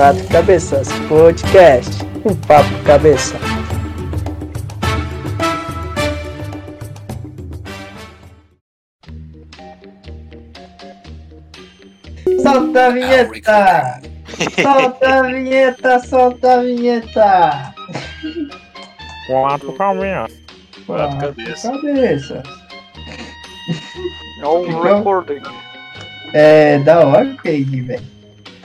Quatro Cabeças Podcast. Um papo cabeça. Solta a vinheta! Solta a vinheta, solta a vinheta! Quatro caminhos. Quatro cabeças. cabeças. Não Ficou- recording. É da hora o Craig, velho.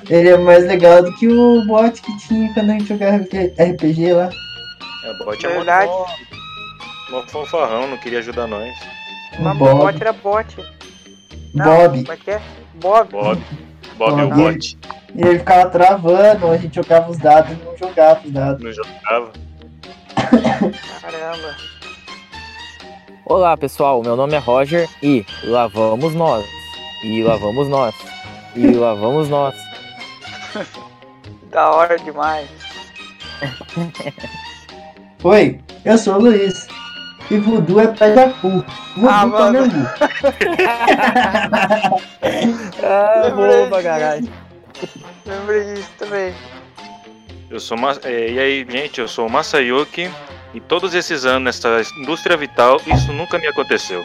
Ele é mais legal do que o bot que tinha quando a gente jogava RPG lá. É, o bot é Verdade. mó, mó fanfarrão, não queria ajudar nós. O Mas o bot era bot. Não, Bob. Como é que é? Bob. Bob. Bob o Bob. bot. E ele ficava travando, a gente jogava os dados e não jogava os dados. Não jogava. Caramba. Olá pessoal, meu nome é Roger e lá vamos nós. E lá vamos nós. E lá vamos nós. Da hora demais. Oi, eu sou o Luiz. E voodoo é pé de cu. Voodoo Ah, mano. Panambu. Ah, Lembrei boa pra caralho. Lembrei disso também. Eu sou Ma- é, e aí, gente, eu sou o Masayuki. E todos esses anos nessa indústria vital, isso nunca me aconteceu.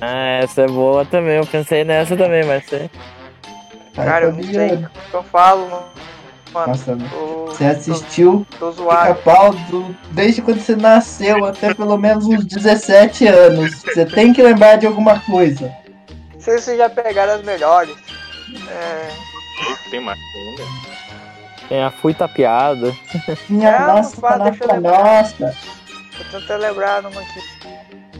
Ah, essa é boa também. Eu pensei nessa também, mas sei. Cara, eu não sei o que eu falo, mano. Nossa, Tô, você assistiu tô, tô zoado. pica-pau do- desde quando você nasceu até pelo menos uns 17 anos. Você tem que lembrar de alguma coisa. Não sei se vocês já pegaram as melhores. É, Tem mais ainda. Tem a fui tapeada. Minha Não, nossa, fala, tá deixa eu nossa. tô tentando lembrar numa aqui.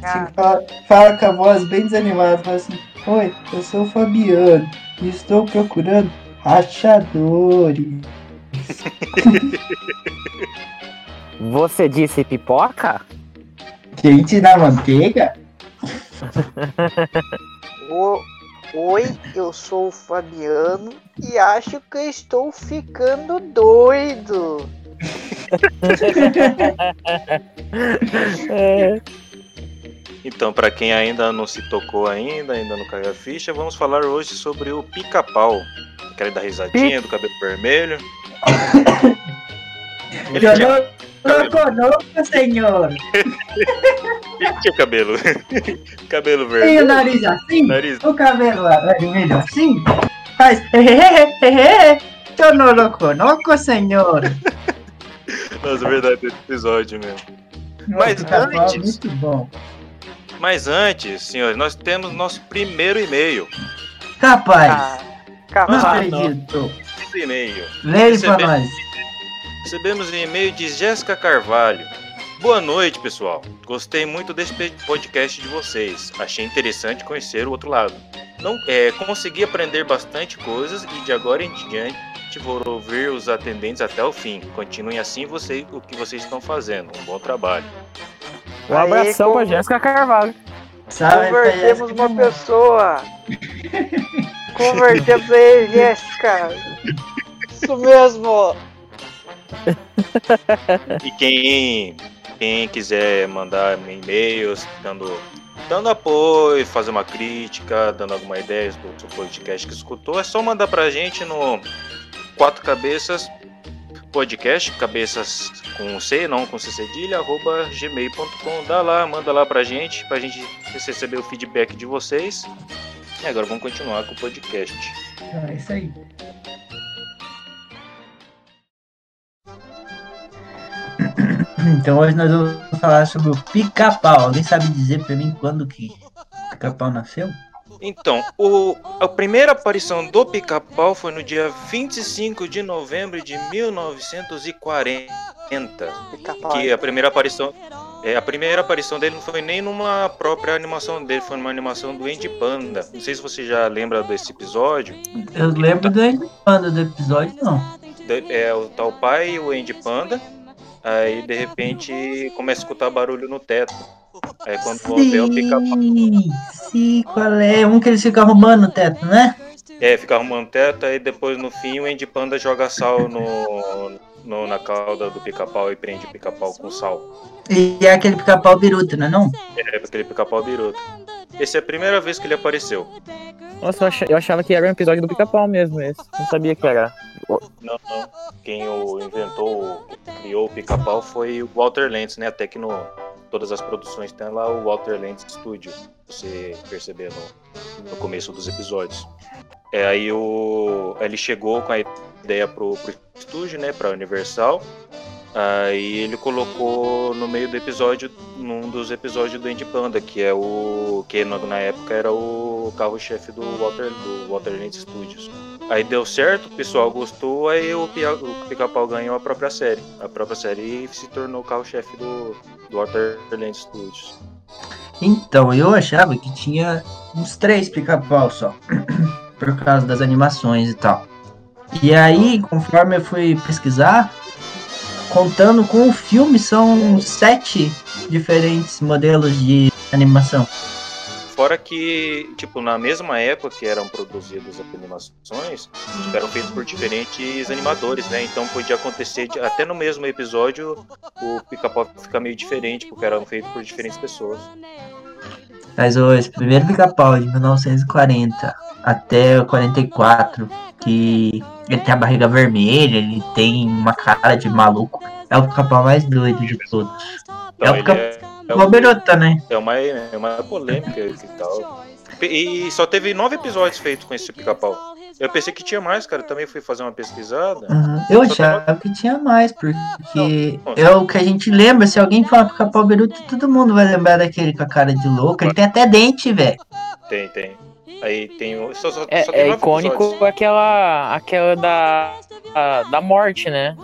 Ah, fala, fala com a voz bem desanimada, fala assim, Oi, eu sou o Fabiano e estou procurando rachadores. Você disse pipoca? Quente na manteiga? o- Oi, eu sou o Fabiano e acho que estou ficando doido. É. Então, pra quem ainda não se tocou ainda, ainda não caiu a ficha, vamos falar hoje sobre o pica-pau. Aquele da risadinha, do cabelo vermelho. Ele Eu tinha, não, não conosco, senhor. ele tinha cabelo. cabelo Tem o vermelho. nariz assim? Nariz. O cabelo vermelho assim? Faz. Eu não lo conozco, senhor. Nossa, é verdade, esse episódio mesmo. Mas Tá antes- Muito bom. Mas antes, senhores, nós temos nosso primeiro e-mail. Capaz. Ah, não acredito. Esse e-mail. Lê ele pra nós. Recebemos um e-mail de Jéssica Carvalho. Boa noite, pessoal. Gostei muito desse podcast de vocês. Achei interessante conhecer o outro lado. Não, é, consegui aprender bastante coisas e de agora em diante vou ouvir os atendentes até o fim. Continuem assim você, o que vocês estão fazendo. Um bom trabalho. Um abração com- pra Jéssica Carvalho. Salve Convertemos uma pessoa. Convertemos aí, Jéssica. Isso mesmo. E quem, quem quiser mandar e-mails dando, dando apoio, fazer uma crítica, dando alguma ideia do seu podcast que escutou, é só mandar pra gente no Quatro Cabeças Podcast, cabeças com C, não com C cedilha, arroba gmail.com. Dá lá, manda lá pra gente, pra gente receber o feedback de vocês. E agora vamos continuar com o podcast. É isso aí. Então hoje nós vamos falar sobre o pica-pau. Alguém sabe dizer pra mim quando que o pica-pau nasceu? Então, o, a primeira aparição do Pica-Pau foi no dia 25 de novembro de 1940. Pica-pau. Que a primeira aparição. É, a primeira aparição dele não foi nem numa própria animação dele, foi numa animação do Andy Panda. Não sei se você já lembra desse episódio. Eu lembro do quando do episódio, não. É o tal pai e o Andy Panda. Aí de repente começa a escutar barulho no teto. Aí quando vão ver o pica-pau. Sim, sim, qual é? Um que eles ficam arrumando no teto, né? É, fica arrumando teto, aí depois no fim o Andy Panda joga sal no, no- na cauda do pica-pau e prende o pica-pau com sal. E é aquele pica-pau biruta, não é não? É, aquele pica-pau biruta. Essa é a primeira vez que ele apareceu. Nossa, eu acha- eu achava que era um episódio do pica-pau mesmo esse. Não sabia que era. Não, não. Quem o inventou, criou o pica-pau foi o Walter Lentz, né? Até que no todas as produções tem lá o Walter Lentz Studio, você perceber no, no começo dos episódios. É, aí o, ele chegou com a ideia pro, pro estúdio, né? Pra Universal. Aí ele colocou no meio do episódio, num dos episódios do Andy Panda, que é o. que na, época era o carro-chefe do Walter, do Walter Lentz Studios. Aí deu certo, o pessoal gostou, aí o, o Pica-Pau ganhou a própria série. A própria série se tornou o carro-chefe do, do Walter Lentz Studios. Então, eu achava que tinha uns três pica-pau só. Por causa das animações e tal. E aí, conforme eu fui pesquisar, contando com o filme, são sete diferentes modelos de animação. Fora que, tipo, na mesma época que eram produzidas as animações, eram feitas por diferentes animadores, né? Então podia acontecer, de- até no mesmo episódio, o pica-pau ficar meio diferente, porque eram feitos por diferentes pessoas. Mas esse primeiro pica-pau de 1940 até o 44, que ele tem a barriga vermelha, ele tem uma cara de maluco. É o pica-pau mais doido de todos. É o ele pica- é, é, Berota, né? é uma, é uma polêmica e tal. E só teve nove episódios feitos com esse pica-pau. Eu pensei que tinha mais, cara. Também fui fazer uma pesquisada. Uhum. Eu achava que tinha mais, porque Não, é o que a gente lembra. Se alguém fala pica-pau Beruto, todo mundo vai lembrar daquele com a cara de louco. Ele tem até dente, velho. Tem, tem. Aí tem o. Só, só, É, só tem é icônico episódios. aquela, aquela da, a- da morte, né?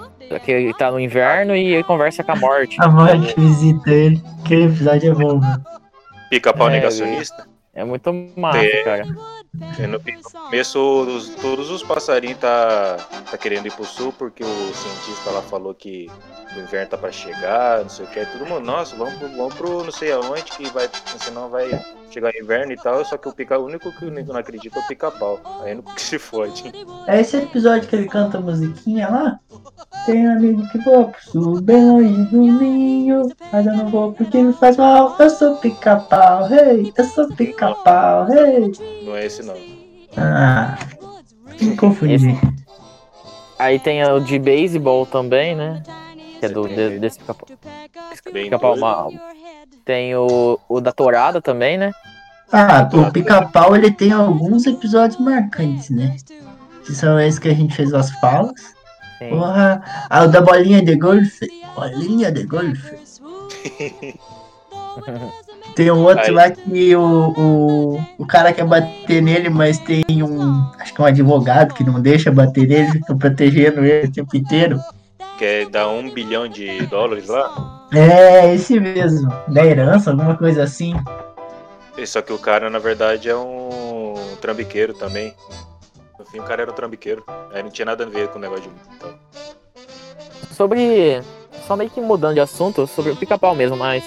Que ele tá no inverno e ele conversa com a morte. A morte visita ele. Aquele episódio é bom, mano. Pica-pau É, negacionista. É muito massa, É. cara. No começo, os- todos os passarinhos tá, tá querendo ir pro sul porque o cientista lá falou que o inverno tá pra chegar, não sei o que. Aí todo mundo, nossa, vamos pro, vamos pro não sei aonde que vai, senão vai chegar inverno e tal. Só que o, pica, o único que não acredita é o pica-pau. Aí é o único que se fode. É esse episódio que ele canta a musiquinha lá? Tem um amigo que voa pro sul, bem longe do ninho. Mas eu não vou porque me faz mal. Eu sou pica-pau, hey. Eu sou pica-pau, hey. Não é esse não. Ah, me confundi. Aí tem o de beisebol também, né? Que é do, de- desse pica-pau. Bem Pica-pau doido. mal. Tem o, o da tourada também, né? Ah, o pica-pau ele tem alguns episódios marcantes, né? Que são esses que a gente fez as falas. Sim. Porra, ah, o da bolinha de golfe. Bolinha de golfe. Tem um outro Aí. lá que o, o, o cara quer bater nele, mas tem um. Acho que é um advogado que não deixa bater nele, fica protegendo ele o tempo inteiro. Quer dar um bilhão de dólares lá? É, esse mesmo. Da herança, alguma coisa assim. Só que o cara, na verdade, é um trambiqueiro também. No fim, o cara era um trambiqueiro. Aí não tinha nada a ver com o negócio de. Então, Sobre. Só meio que mudando de assunto, sobre o pica-pau mesmo, mas.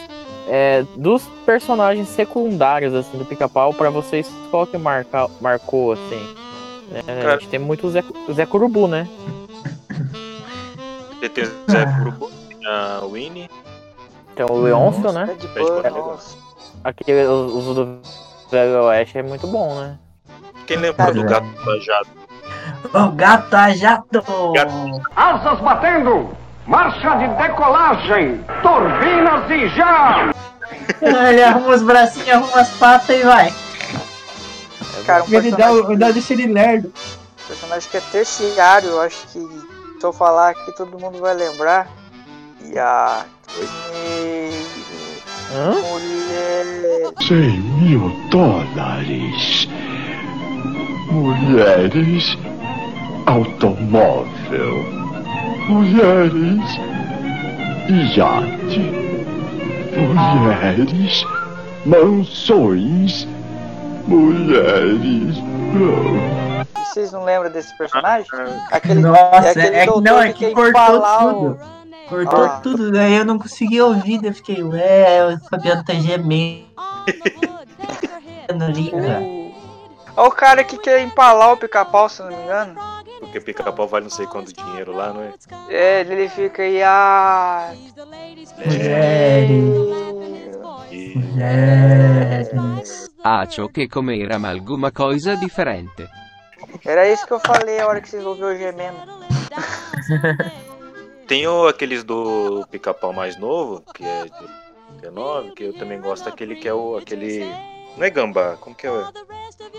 É, dos personagens secundários, assim, do pica-pau, pra vocês, qual que marca, marcou, assim? É, Cara. A gente tem muito o Zé, o Zé Curubu, né? Você tem o Zé. Curubu, a Winnie. Tem o Leôncio, né? Nossa. Aquele, os, os do Velho Oeste é muito bom, né? Quem lembra do gato trajado? O gata jato! Asas batendo! Marcha de decolagem! Turbinas e já! Ele arruma os bracinhos, arruma as patas e vai. Cara, um Ele dá, dá de xerilerdo. personagem que é terciário, eu acho que se eu falar aqui todo mundo vai lembrar. E a. Hã? Mulher. 100 mil dólares. Mulheres. Automóvel. Mulheres. Iate. Mulheres. Mansões. Mulheres. Vocês não lembram desse personagem? Aquele, Nossa, aquele é que doutor não, é que que cortou tudo. o. Cortou Ah. tudo, daí eu não consegui ouvir, daí eu fiquei, ué, o Fabiano tá gemendo. Olha o cara que quer empalar o pica-pau, se não me engano. Porque pica-pau vale não sei quanto dinheiro lá, não é? É, ele fica aí, ah. Mulheres, mulheres. Acho che com'era ma alguma cosa differente. Era isso que eu falei a hora que vocês ouviram o gemendo. tem o, aqueles do pica-pau mais novo, que é de 19, que eu também gosto daquele que é o. aquele. Não é gambá, como que é? o-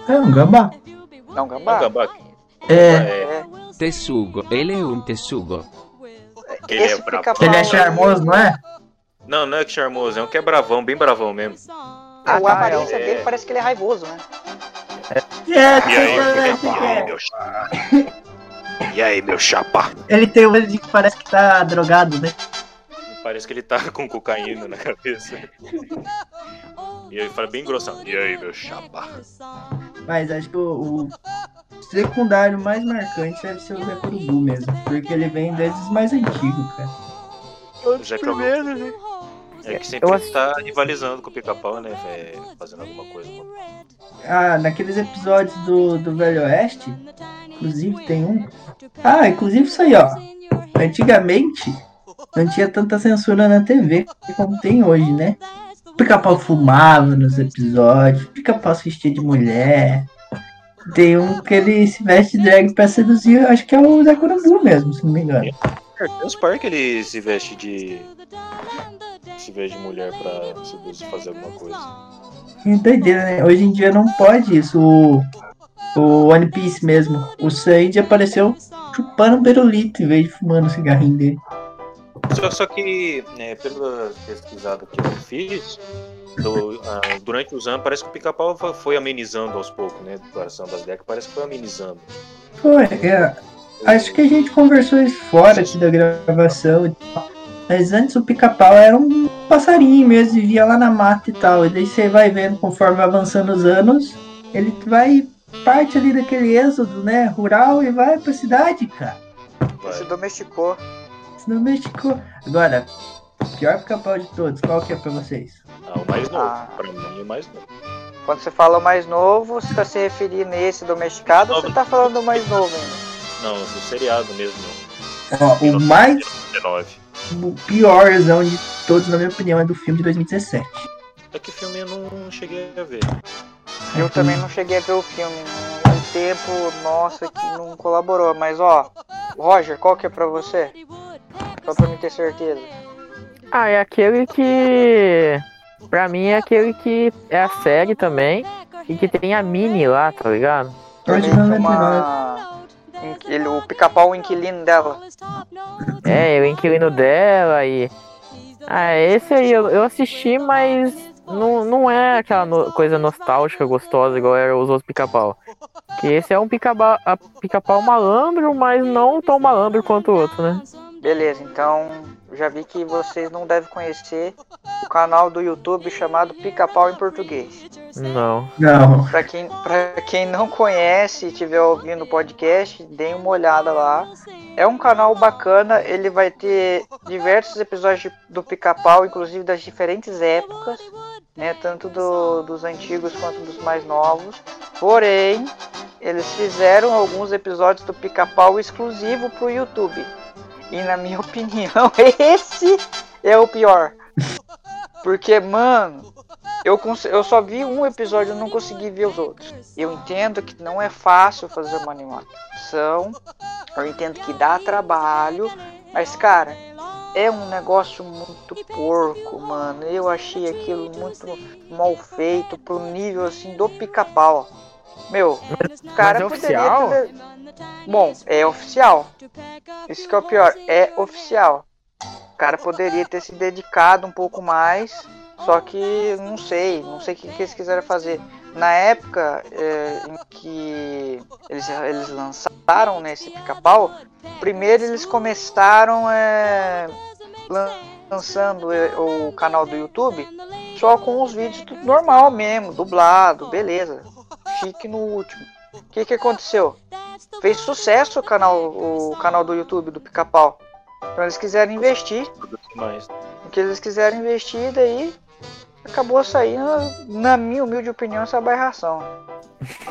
É um gambá. Não, Não é gambá? gambá? É, É, Tessugo, ele è un tessugo. ele é Esse bravo. ele é charmoso, não é? Não, não é que charmoso, é um que é bravão, bem bravão mesmo. A Ah, aparência é. dele parece que ele é raivoso, né? É, E aí, pica-pau, é. meu chapa? E aí, meu chapa? Ele tem um olho de que parece que tá drogado, né? Parece que ele tá com cocaína na cabeça. E ele fala bem grossão. E aí, meu chapa? Mas acho que o, o secundário mais marcante deve ser o Zé Corubu mesmo. Porque ele vem desde os mais antigos, cara. O Zé Corubu. né? É que sempre Eu acho- tá rivalizando com o pica-pau, né? é, fazendo alguma coisa. Ah, naqueles episódios do, do Velho Oeste, inclusive tem um. Ah, inclusive isso aí, ó. Antigamente não tinha tanta censura na TV como tem hoje, né? Pica-pau fumava nos episódios, pica-pau se vestia de mulher. Tem um que ele se veste de drag pra seduzir, acho que é o Zé Corubu mesmo, se não me engano. Tem uns par que ele se veste de. Se veste de mulher pra seduzir fazer alguma coisa. Que doideira, né? Hoje em dia não pode isso. O, o One Piece mesmo. O Sandy apareceu chupando pirulito em vez de fumando o cigarrinho dele. Só, só que, né, pela pesquisada que eu fiz, do- ah, durante os anos, parece que o pica-pau foi- amenizando aos poucos, né? Declaração das décadas, parece que foi amenizando. Foi, é, acho que a gente conversou isso fora aqui da gravação e tal. Mas antes o pica-pau era um passarinho mesmo, vivia lá na mata e tal. E daí você vai vendo, conforme vai avançando os anos, ele vai parte ali daquele êxodo, né, rural e vai pra cidade, cara. Vai. Se domesticou. Se domesticou. Agora, pior pica-pau de todos, qual que é pra vocês? Ah, o mais novo. Ah. Pra mim, o mais novo. Quando você fala o mais novo, você tá se referindo a esse domesticado ou você tá falando do mais novo ainda? Não, do seriado mesmo. Ó, o mais 19. o piorzão de todos, na minha opinião, é do filme de 2017. É que filme eu não cheguei a ver. Eu também não cheguei a ver o filme. Um tempo, nossa, que não colaborou. Mas ó, Roger, qual que é pra você? Só pra mim ter certeza. Ah, é aquele que. Pra mim é aquele que é a série também. E que tem a Mini lá, tá ligado? Não uma... Ele, o pica-pau, o inquilino dela. É, o inquilino dela e. Ah, esse aí eu, eu assisti, mas não, não é aquela no- coisa nostálgica, gostosa, igual era os outros pica-pau. Que esse é um pica-pau malandro, mas não tão malandro quanto o outro, né? Beleza, então já vi que vocês não devem conhecer o canal do YouTube chamado Pica-Pau em Português. Não. Não. Pra quem, pra quem não conhece e estiver ouvindo o podcast, deem uma olhada lá. É um canal bacana, ele vai ter diversos episódios de- do Pica-Pau, inclusive das diferentes épocas, né? Tanto do- dos antigos quanto dos mais novos. Porém, eles fizeram alguns episódios do Pica-Pau exclusivo pro YouTube. E na minha opinião, esse é o pior. Porque, mano, eu, eu só vi um episódio e não consegui ver os outros. Eu entendo que não é fácil fazer uma animação. Eu entendo que dá trabalho. Mas, cara, é um negócio muito porco, mano. Eu achei aquilo muito mal feito pro nível assim do pica-pau. Meu, o cara é poderia oficial? ter- Bom, é oficial. Isso que é o pior, é oficial. O cara poderia ter se dedicado um pouco mais, só que não sei, não sei o que, que eles quiseram fazer. Na época é, em que eles, eles lançaram né, esse pica-pau, primeiro eles começaram é, lan- lançando é, o canal do YouTube só com os vídeos tudo normal mesmo, dublado, beleza. Fique no último. O que, que aconteceu? Fez sucesso o canal, o canal do YouTube do Pica-Pau. Então eles quiseram investir, mais. o que eles quiseram investir, daí acabou saindo, na minha humilde opinião, essa aberração.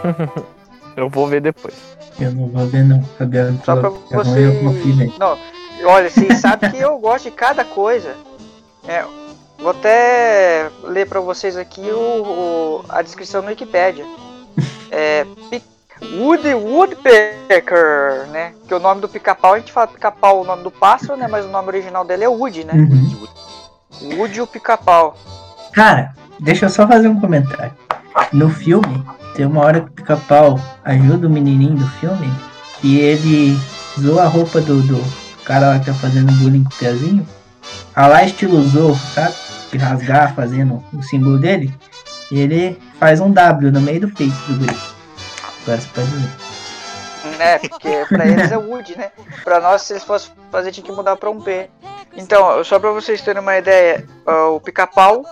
Eu vou ver depois. Eu não vou ver não. Fabiano Só pra você. eu confio nele. Não, olha, vocês sabem que eu gosto de cada coisa. É, vou até ler pra vocês aqui o, o- a descrição no Wikipedia. É. Woody Woodpecker, né? Que o nome do pica-pau, a gente fala pica-pau o nome do pássaro, né? Mas o nome original dele é Woody, né? Uhum. Woody o pica-pau. Cara, deixa eu só fazer um comentário. No filme, tem uma hora que o pica-pau ajuda o menininho do filme, que ele zoa a roupa do, do cara lá que tá fazendo bullying com o Piazinho. A lá estilo Zorro, sabe? De rasgar fazendo o símbolo dele. E ele faz um W no meio do peito do guri. Agora você pode ver. né? Porque pra eles é Wood, né? Pra nós, se eles fossem fazer, tinha que mudar pra um P. Então, só pra vocês terem uma ideia, o Pica-Pau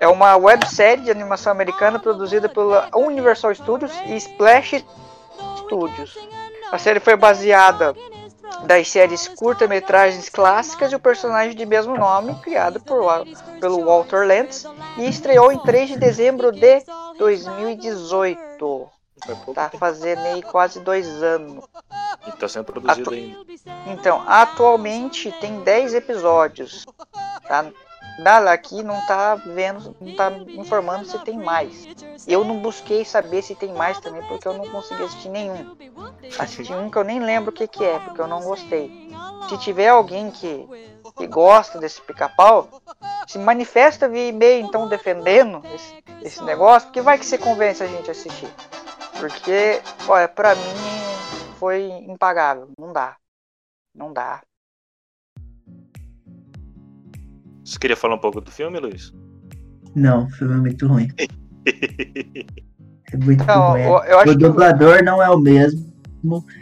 é uma websérie de animação americana produzida pela Universal Studios e Splash Studios. A série foi baseada das séries curta-metragens clássicas e o personagem de mesmo nome, criado por, pelo Walter Lantz, e estreou em 3 de dezembro de 2018. Foi pouco Tá fazendo aí quase dois anos. E tá sendo produzido Atu- ainda. Então, atualmente tem 10 episódios. Tá? Dala aqui não tá vendo, não tá informando se tem mais. Eu não busquei saber se tem mais também, porque eu não consegui assistir nenhum. Assisti um que eu nem lembro o que, que é, porque eu não gostei. Se tiver alguém que, que gosta desse pica-pau, se manifesta via e-mail então defendendo esse, esse negócio, porque vai que você convence a gente a assistir. Porque, olha, pra mim foi impagável. Não dá. Não dá. Você queria falar um pouco do filme, Luiz? Não, o filme é muito ruim. É muito Não, ruim. eu- eu acho o que- dublador não é o mesmo.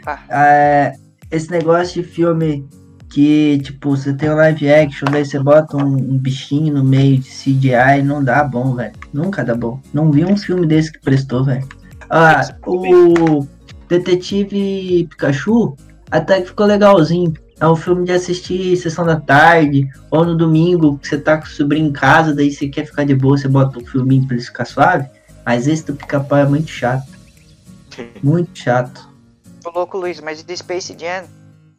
Ah. É, esse negócio de filme que, tipo, você tem um live action, daí você bota um, um bichinho no meio de CGI, não dá bom, velho. Nunca dá bom. Não vi um filme desse que prestou, velho. Ah, o Detetive Pikachu até que ficou legalzinho. É um filme de assistir sessão da tarde, ou no domingo, que você tá com o sobrinho em casa, daí você quer ficar de boa, você bota um filminho pra ele ficar suave. Mas esse do pica-pau é muito chato. Muito chato. Tô louco, Luiz, mas e de Space Jam?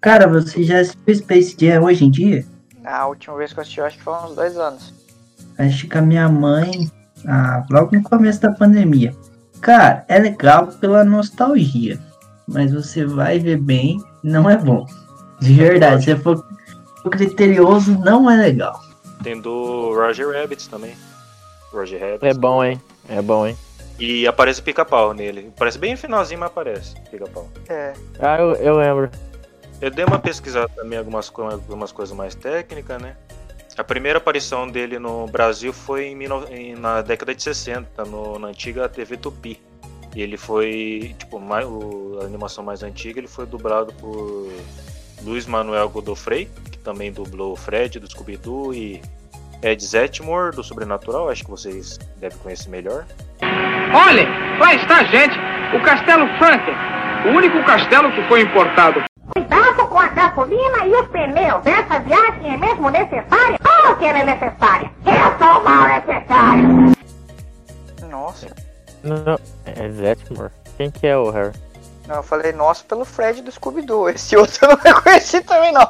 Cara, você já assistiu Space Jam hoje em dia? A última vez que eu assisti, eu acho que foi há uns dois anos. Acho que a minha mãe, ah, logo no começo da pandemia. Cara, é legal pela nostalgia, mas você vai ver bem, não é bom. De verdade, se for criterioso, não é legal. Tem do Roger Rabbit também. Roger Rabbit. É bom, hein? É bom, hein? E aparece pica-pau nele. Parece bem no finalzinho, mas aparece pica-pau. É. Ah, eu, eu lembro. Eu dei uma pesquisada também algumas, algumas coisas mais técnicas, né? A primeira aparição dele no Brasil foi em, 19 em- na década de 60, no- na antiga TV Tupi. E ele foi, tipo, mais, o- a animação mais antiga, ele foi dublado por Luiz Manuel Godofrey, que também dublou o Fred do Scooby-Doo e Ed Zetmore do Sobrenatural, acho que vocês devem conhecer melhor. Olhem, lá está, gente, o Castelo Franken, o único castelo que foi importado Cuidado com a gasolina e os pneus. Essa viagem é mesmo necessária? Claro que ela é necessária. Eu sou mal necessário. Nossa. Não, é Zetmore. Quem que é o Harry? Não, eu falei nossa pelo Fred do Scooby-Doo. Esse outro eu não reconheci também, não.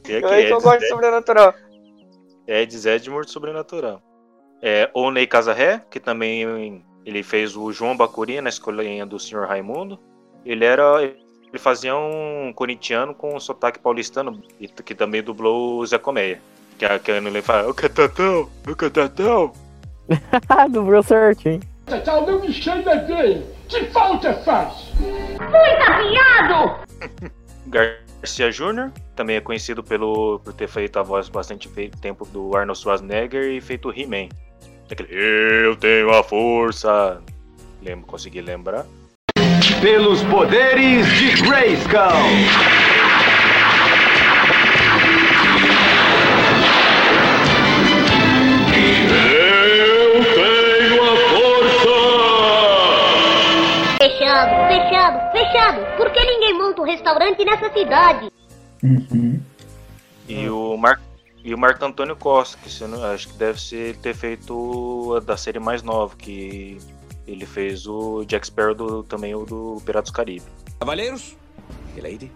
Aqui, Eu aí que eu gosto de sobrenatural. Ed Zedmore do Sobrenatural. É, Onei Casarré, que também ele fez o João Bacuri na escolinha do Sr. Raimundo. Ele era. Ele fazia um corintiano com um sotaque paulistano, e que também dublou o Zé Colmeia. Que a que ele fala, o catatão, o catatão. Dobrou certinho. Tchau, não me chame gay. Que falta faz? Muito afiado. Garcia Jr., também é conhecido pelo, por ter feito a voz bastante tempo do Arnold Schwarzenegger e feito o He-Man. Aquele, eu tenho a força. Lembro, consegui lembrar. Pelos poderes de Grayskull. Por que ninguém monta um restaurante nessa cidade? Uhum. E o Mar e o Marco Antônio Costa, que você não, acho que deve ser ter feito a da série mais nova, que ele fez o Jack Sparrow do, também o do Piratas do Caribe. Cavalheiros e Lady,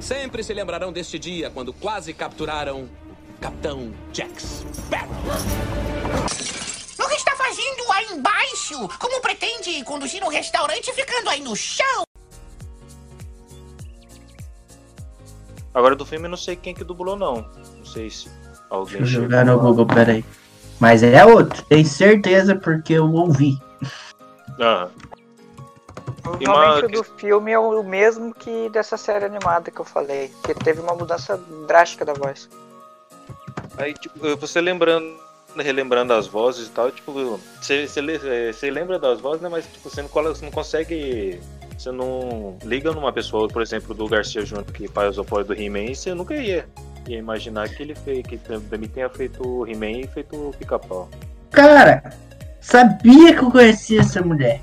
sempre se lembrarão deste dia quando quase capturaram o Capitão Jack Sparrow. O que está fazendo aí embaixo? Como pretende conduzir um restaurante ficando aí no chão? Agora do filme eu não sei quem que dublou não. Não sei se alguém Deixa eu jogar no Google, peraí. Mas é outro, tenho certeza porque eu ouvi. Ah, Provavelmente uma- o do filme é o mesmo que dessa série animada que eu falei. Que teve uma mudança drástica da voz. Aí, tipo, você lembrando, relembrando as vozes e tal, tipo, você, você, eh, você lembra das vozes, né? Mas tipo, você não, você não consegue. Você não liga numa pessoa, por exemplo, do Garcia Júnior, que faz o apoio do He-Man, você nunca ia, ia imaginar que ele fez, que também tenha feito o He-Man e feito o pica-pau. Cara, sabia que eu conhecia essa mulher.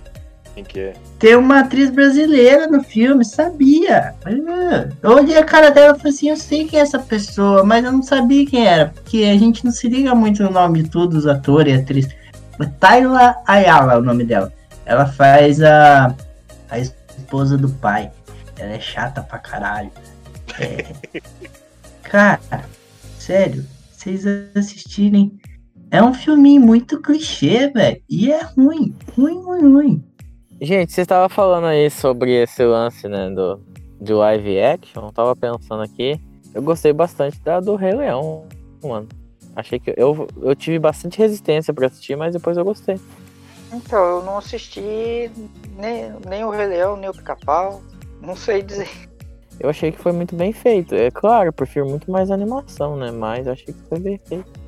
Quem que é? Tem uma atriz brasileira no filme, sabia. Eu olhei a cara dela e falei assim, eu sei quem é essa pessoa, mas eu não sabia quem era, porque a gente não se liga muito no nome de todos os atores e atrizes. Tayla Ayala é o nome dela. Ela faz a, a esposa do pai. Ela é chata pra caralho. É. Cara, sério, vocês assistirem. É um filminho muito clichê, velho. E é ruim. Ruim, ruim, ruim. Gente, você estava falando aí sobre esse lance, né, do, de live action. Eu tava pensando aqui. Eu gostei bastante da do Rei Leão, mano. Achei que eu, eu tive bastante resistência pra assistir, mas depois eu gostei. Então, eu não assisti nem, nem o Rei Leão, nem o Pica-Pau. Não sei dizer. Eu achei que foi muito bem feito. É claro, eu prefiro muito mais animação, né? Mas eu achei que foi bem feito.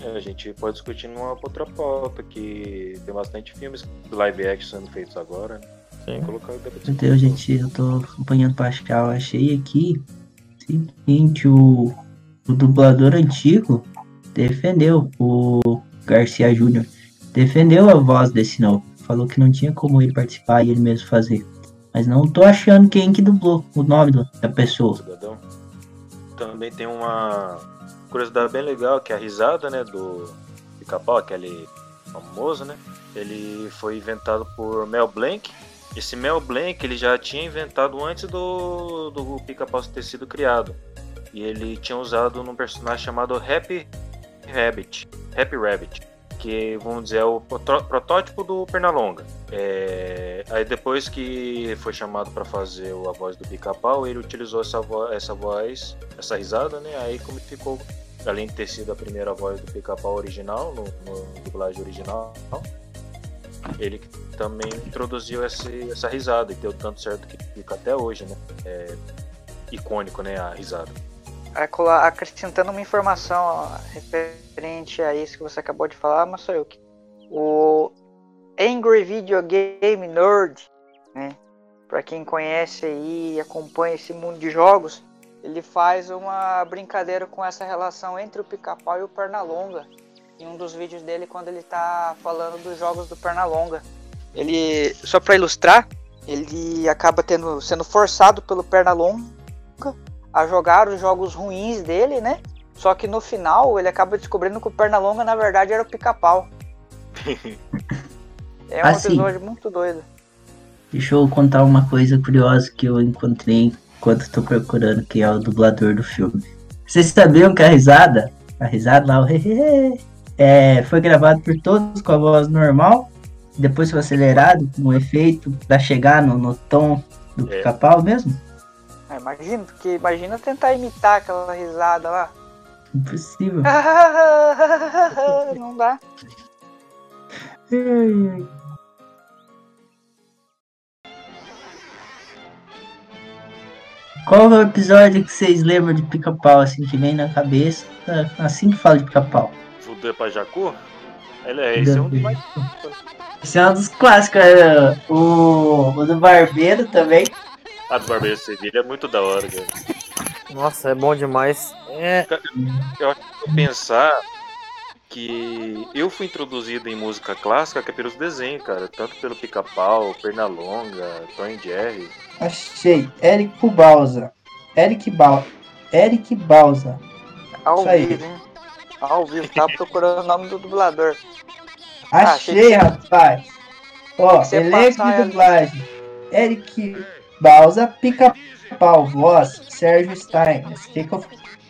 É, a gente pode discutir numa outra pauta, que tem bastante filmes live action sendo feitos agora, né? Sim. O Deus, gente, eu tô acompanhando Pascal. Eu achei aqui seguinte, o, o dublador antigo defendeu o Garcia Júnior. Defendeu a voz desse novo. Falou que não tinha como ele participar e ele mesmo fazer. Mas não tô achando quem que dublou o nome da pessoa. Também tem uma curiosidade bem legal, que é a risada, né, do Pica-Pau, aquele famoso, né? Ele foi inventado por Mel Blanc. Esse Mel Blanc ele já tinha inventado antes do, do Pica-Pau ter sido criado. E ele tinha usado num personagem chamado Happy Rabbit. Happy Rabbit. Que, vamos dizer, é o protó- protótipo do Pernalonga. É, Aí depois que foi chamado para fazer a voz do Pica-Pau, ele utilizou essa, vo essa voz, essa risada, né? Aí como ficou, além de ter sido a primeira voz do Pica-Pau original, no, no dublagem original, ele também introduziu esse, essa risada e deu tanto certo que fica até hoje, né? É icônico, né? A risada. Acrescentando uma informação referente a isso que você acabou de falar, mas sou eu que. O Angry Video Game Nerd, né? Pra quem conhece e acompanha esse mundo de jogos, ele faz uma brincadeira com essa relação entre o pica-pau e o Pernalonga. Em um dos vídeos dele, quando ele tá falando dos jogos do Pernalonga. Ele, só pra ilustrar, ele acaba tendo, sendo forçado pelo Pernalonga a jogar os jogos ruins dele, né? Só que no final ele acaba descobrindo que o Pernalonga na verdade era o pica-pau. É um Assim. episódio muito doido. Deixa eu contar uma coisa curiosa que eu encontrei enquanto tô procurando quem é o dublador do filme. Vocês sabiam que a risada, a risada lá, o hehehe, é, foi gravado por todos com a voz normal, depois foi acelerado com um efeito pra chegar no, no tom do É. pica-pau mesmo? Imagina, porque imagina tentar imitar aquela risada lá. Impossível. Não dá. Ai, ai. Qual é o episódio que vocês lembram de pica-pau, assim, que vem na cabeça, assim que fala de pica-pau? Fuder pra Jacu? Ele é, esse é um dos mais. Esse é um dos clássicos, né? o, o do Barbeiro também. A do Barbeiro de Sevilha é muito da hora, cara. Nossa, é bom demais. É, Eu acho que eu pensar que eu fui introduzido em música clássica que é pelos desenhos, cara. Tanto pelo Pica-Pau, Pernalonga, Tom Jerry. Achei, Eric Balsa. Eric Bal Eric Balsa. Ao Isso aí. vivo, hein? Ao vivo, tava procurando o nome do dublador. Ah, achei Achei, que- rapaz. Ó, elenco de ali. dublagem. Eric Balsa, Pica-Pau, voz, Sérgio Stein. Você quer que eu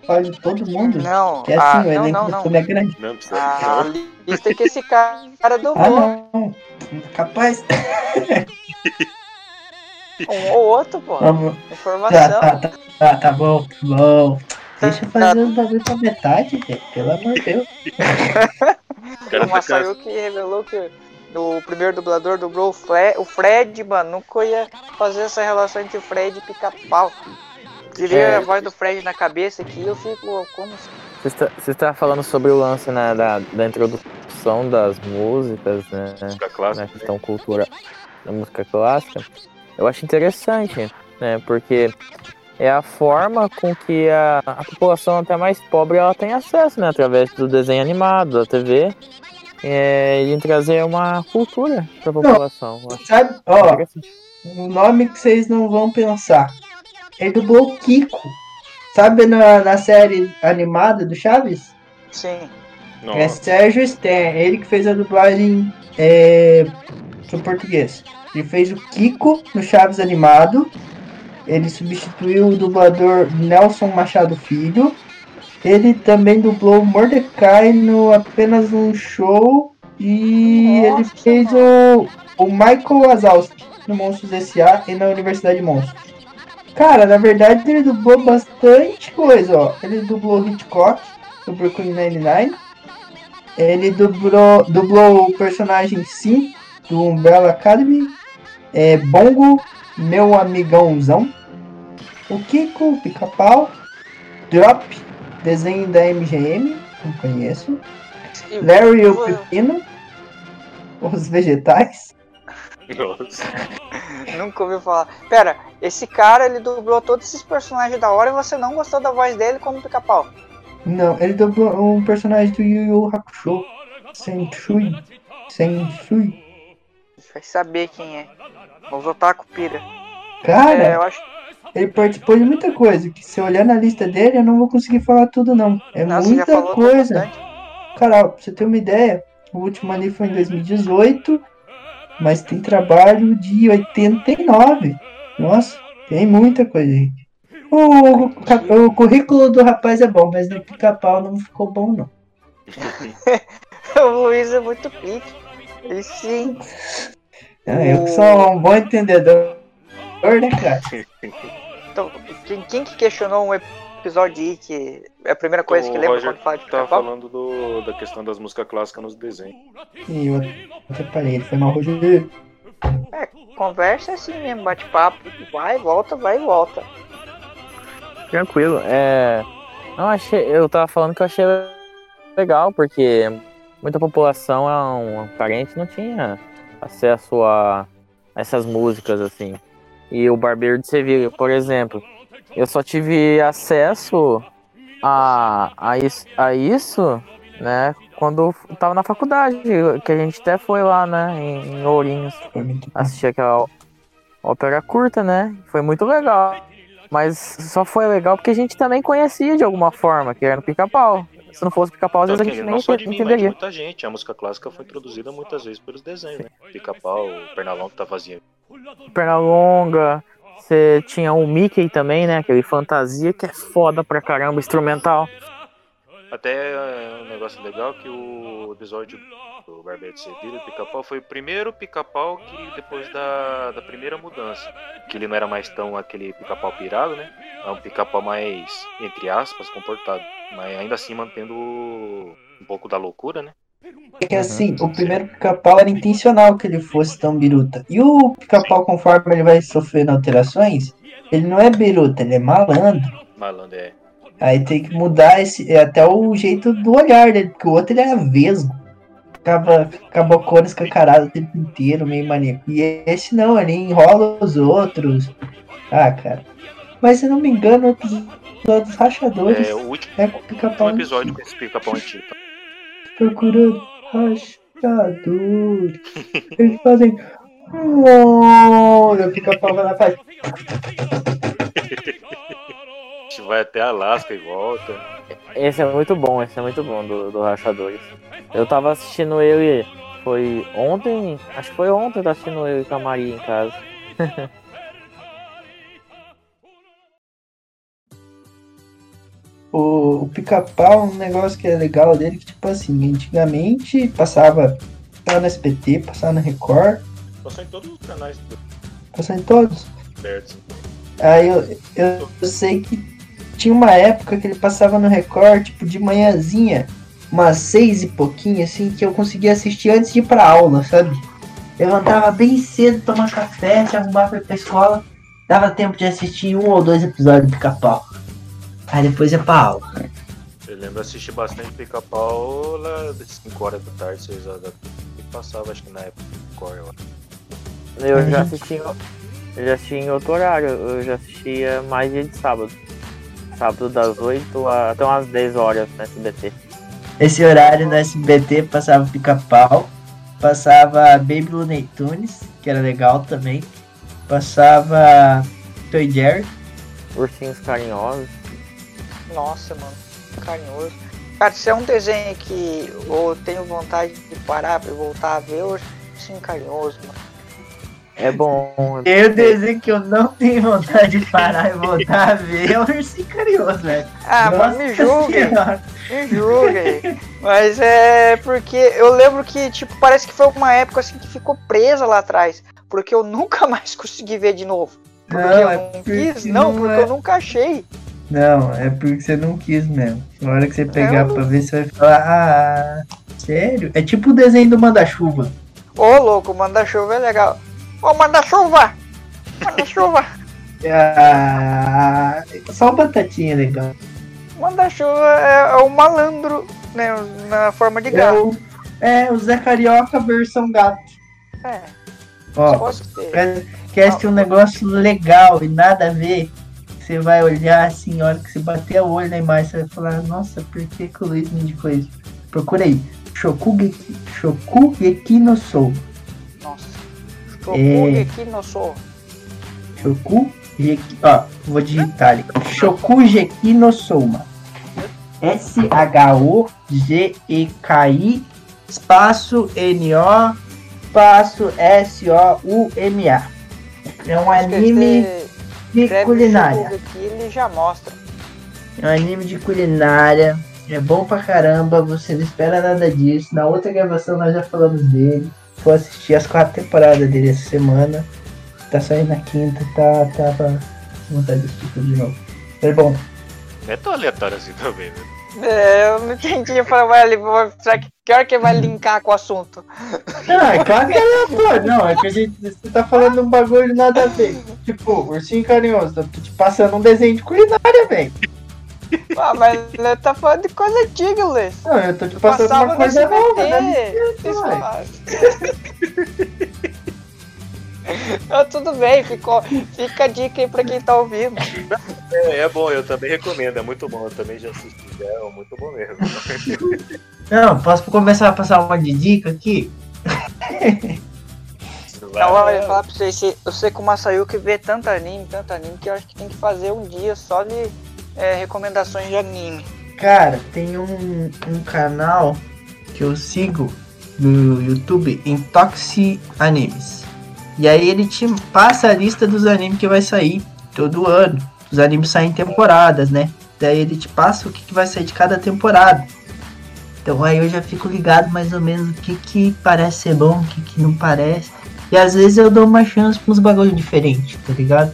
fale de todo mundo? Não, Que é ah, assim, o não, elenco não, do não. filme é grande. Não precisa. A não. lista que esse cara Ah, dublou. não. Capaz. Um ou outro, pô. Vamos. Informação. Tá, tá, tá, tá, tá bom, tá bom. Deixa eu Tá. fazer os bagulho pra metade, velho. Pelo amor de Deus. O cara o tá Masayuki revelou que o primeiro dublador dublou o Fred, o Fred, mano. Nunca ia fazer essa relação entre o Fred e pica-pau. Queria É. a voz do Fred na cabeça aqui eu fico como assim? Você está, você está falando sobre o lance né, da, da introdução das músicas, né? Música clássica. Na questão cultura da música clássica. Eu acho interessante, né? Porque é a forma com que a, a população até mais pobre ela tem acesso, né? Através do desenho animado, da TV. É, e em trazer uma cultura para a população. Sabe, ó, interessante. um nome que vocês não vão pensar. Ele dublou o Kiko. Sabe na, na série animada do Chaves? Sim. É Nossa. Sérgio Stern, ele que fez a dublagem é, pro português. Ele fez o Kiko no Chaves animado. Ele substituiu o dublador Nelson Machado Filho. Ele também dublou Mordecai no apenas um show. E ele Nossa, fez o, o Michael Wazowski no Monstros S.A. e na Universidade Monstros. Cara, na verdade ele dublou bastante coisa, ó. Ele dublou Hitchcock, do Brooklyn Nine-Nine. Ele dublou, dublou o personagem Sim, do Umbrella Academy. É, Bongo, meu amigãozão. O Kiko, Pica-Pau. Drop, desenho da MGM, não conheço. E Larry o vo- Pepino. Os vegetais. Nossa. Nunca ouviu falar. Pera, esse cara ele dublou todos esses personagens da hora e você não gostou da voz dele como pica-pau. Não, ele dublou um personagem do Yu Yu Hakusho. Sensui. Sensui. Vai saber quem é. Os otaku pira. Cara, É, eu acho. Ele participou de muita coisa. Que se eu olhar na lista dele, eu não vou conseguir falar tudo, não. É já muita coisa. Cara, pra você ter uma ideia, o último ali foi em 2018, mas tem trabalho de 89. Nossa, tem muita coisa, gente. O, o currículo do rapaz é bom, mas no pica-pau não ficou bom, não. o Luiz é muito pique. E sim. Ah, eu sou um bom entendedor, né, cara? Então, quem, quem que questionou um episódio aí que é a primeira coisa O que lembra Roger quando fala de Tava pica-pau? falando do, da questão das músicas clássicas nos desenhos. E eu até parei, ele foi mal, Roger. É, conversa é assim mesmo, bate-papo. Vai, volta, vai e volta. Tranquilo. É. Não, achei. Eu tava falando que eu achei legal, porque muita população é um parente não tinha acesso a essas músicas assim. E o Barbeiro de Sevilha, por exemplo, eu só tive acesso a, a, isso, a isso, né, quando eu tava na faculdade, que a gente até foi lá, né, em, em Ourinhos, assistir aquela ópera curta, né, foi muito legal. Mas só foi legal porque a gente também conhecia de alguma forma, que era no pica-pau. Se não fosse pica-pau, às vezes a gente não nem só de mim, mas de entenderia. muita gente. A música clássica foi introduzida muitas vezes pelos desenhos, né? Pica-pau, Pernalão que tá vazio. Pernalonga, você tinha o Mickey também, né? Aquele fantasia que é foda pra caramba, instrumental. Até é, um negócio legal que o episódio do Barbeiro de Sevilha, pica-pau, foi o primeiro pica-pau que depois da, da primeira mudança. Que ele não era mais tão aquele pica-pau pirado, né? É um pica-pau mais, entre aspas, comportado. Mas ainda assim mantendo um pouco da loucura, né? É que assim, o primeiro pica-pau era intencional que ele fosse tão biruta. E o pica-pau, conforme ele vai sofrendo alterações, ele não é biruta, ele é malandro. Malandro é. Aí tem que mudar esse, é até o jeito do olhar dele, porque o outro ele era vesgo. Ficava, ficava cor escancarado o tempo inteiro, meio maníaco. E esse não, ele enrola os outros. Ah, cara. Mas se eu não me engano, o episódio dos rachadores É o último, é com o pica-pau último episódio com esse pica-pau antigo. Procurando rachadores. Eles fazem. "Oh", e o pica-pau vai lá e faz. vai até Alasca e volta. Esse é muito bom, esse é muito bom do, do Rachadores. Eu tava assistindo eu e. Foi ontem? Acho que foi ontem eu tava assistindo eu e com a Maria em casa. O, o pica-pau, um negócio que é legal dele, que tipo assim, antigamente passava, passava no SBT, passava na Record, Passou em todos os canais passava em todos. abertos. Aí eu, eu, eu sei que tinha uma época que ele passava no Record, tipo, de manhãzinha, umas seis e pouquinho, assim, que eu conseguia assistir antes de ir pra aula, sabe? Levantava bem cedo, tomar café, se arrumava pra ir pra escola, dava tempo de assistir um ou dois episódios do pica-pau. Aí depois pra aula. Eu lembro assistir bastante pica-pau lá das 5 horas da tarde, 6 horas da tarde. E passava, acho que na época do Core, eu acho. Eu já assisti, em- eu já assisti em outro horário, eu já assistia mais dia de sábado. Sábado das 8 a- até umas 10 horas no SBT. Esse horário no SBT passava pica-pau, passava Baby Looney Tunes, que era legal também, passava Toy Jerry, Ursinhos carinhosos. Nossa, mano, carinhoso. Cara, se é um desenho que eu tenho vontade de parar pra voltar a ver, eu sim carinhoso, mano. É bom. Eu desenho que eu não tenho vontade de parar e voltar a ver é o Ursinho Carinhoso, velho. Ah, mas me julguem, me julguem. Mas é porque eu lembro que, tipo, parece que foi uma época assim que ficou presa lá atrás. Porque eu nunca mais consegui ver de novo. Porque Não, eu é não porque quis, não, não porque é- eu nunca achei. Não, é porque você não quis mesmo. Na hora que você pegar Eu- pra ver, você vai falar, ah, sério? É tipo o desenho do Manda-Chuva. Ô, louco, manda-chuva é legal. Ô, manda-chuva! Manda-chuva! Ah, só Batatinha é legal. Manda-chuva é, é o malandro, né? Na forma de É gato. o, é, o Zé Carioca versão gato. É, Ó, quer, quer assistir um negócio legal e nada a ver? Você vai olhar assim, a hora que você bater o olho na imagem, você vai falar, nossa, por que, que o Luiz me indicou isso? Procura aí. Shokugeki, Shokugeki no Sou. Nossa. É. Chocugue aqui no sou. Shokugeki, ó, vou digitar ali. Shokugeki no Souma. S-H-O-G-E-K-I espaço N-O espaço S-O-U-M-A. É um anime de Escreve culinária. Aqui, ele já mostra. É um anime de culinária. É bom pra caramba. Você não espera nada disso. Na outra gravação nós já falamos dele. Vou assistir as quatro temporadas dele essa semana. Tá saindo na quinta. Tá, tava com vontade de assistir tudo de novo. É bom. É tão aleatório assim também, né? É, eu não entendi. Eu falei, vai será que hora que vai linkar com o assunto? Não, é claro que é aleatório. Não, é que a gente você tá falando um bagulho nada a ver. Tipo, ursinho carinhoso. Tô te passando um desenho de culinária, velho. Ah, mas ele tá falando de coisa antiga, Luiz. Não, eu tô te passando Passava uma coisa nova, né? Isso, Ah, tudo bem, ficou, fica a dica aí pra quem tá ouvindo. É, é bom, eu também recomendo, é muito bom. Eu também já assisti, é muito bom mesmo. Não, posso começar a passar uma de dica aqui? Não, olha, falar pra vocês, se- eu sei que o Masayuki vê tanto anime, tanto anime, que eu acho que tem que fazer um dia só de é, recomendações de anime. Cara, tem um, um canal que eu sigo no YouTube, Intoxi Animes. E aí ele te passa a lista dos animes que vai sair todo ano. Os animes saem em temporadas, né? Daí ele te passa o que, que vai sair de cada temporada. Então aí eu já fico ligado mais ou menos o que, que parece ser bom, o que, que não parece. E às vezes eu dou uma chance pra uns bagulho diferentes, tá ligado?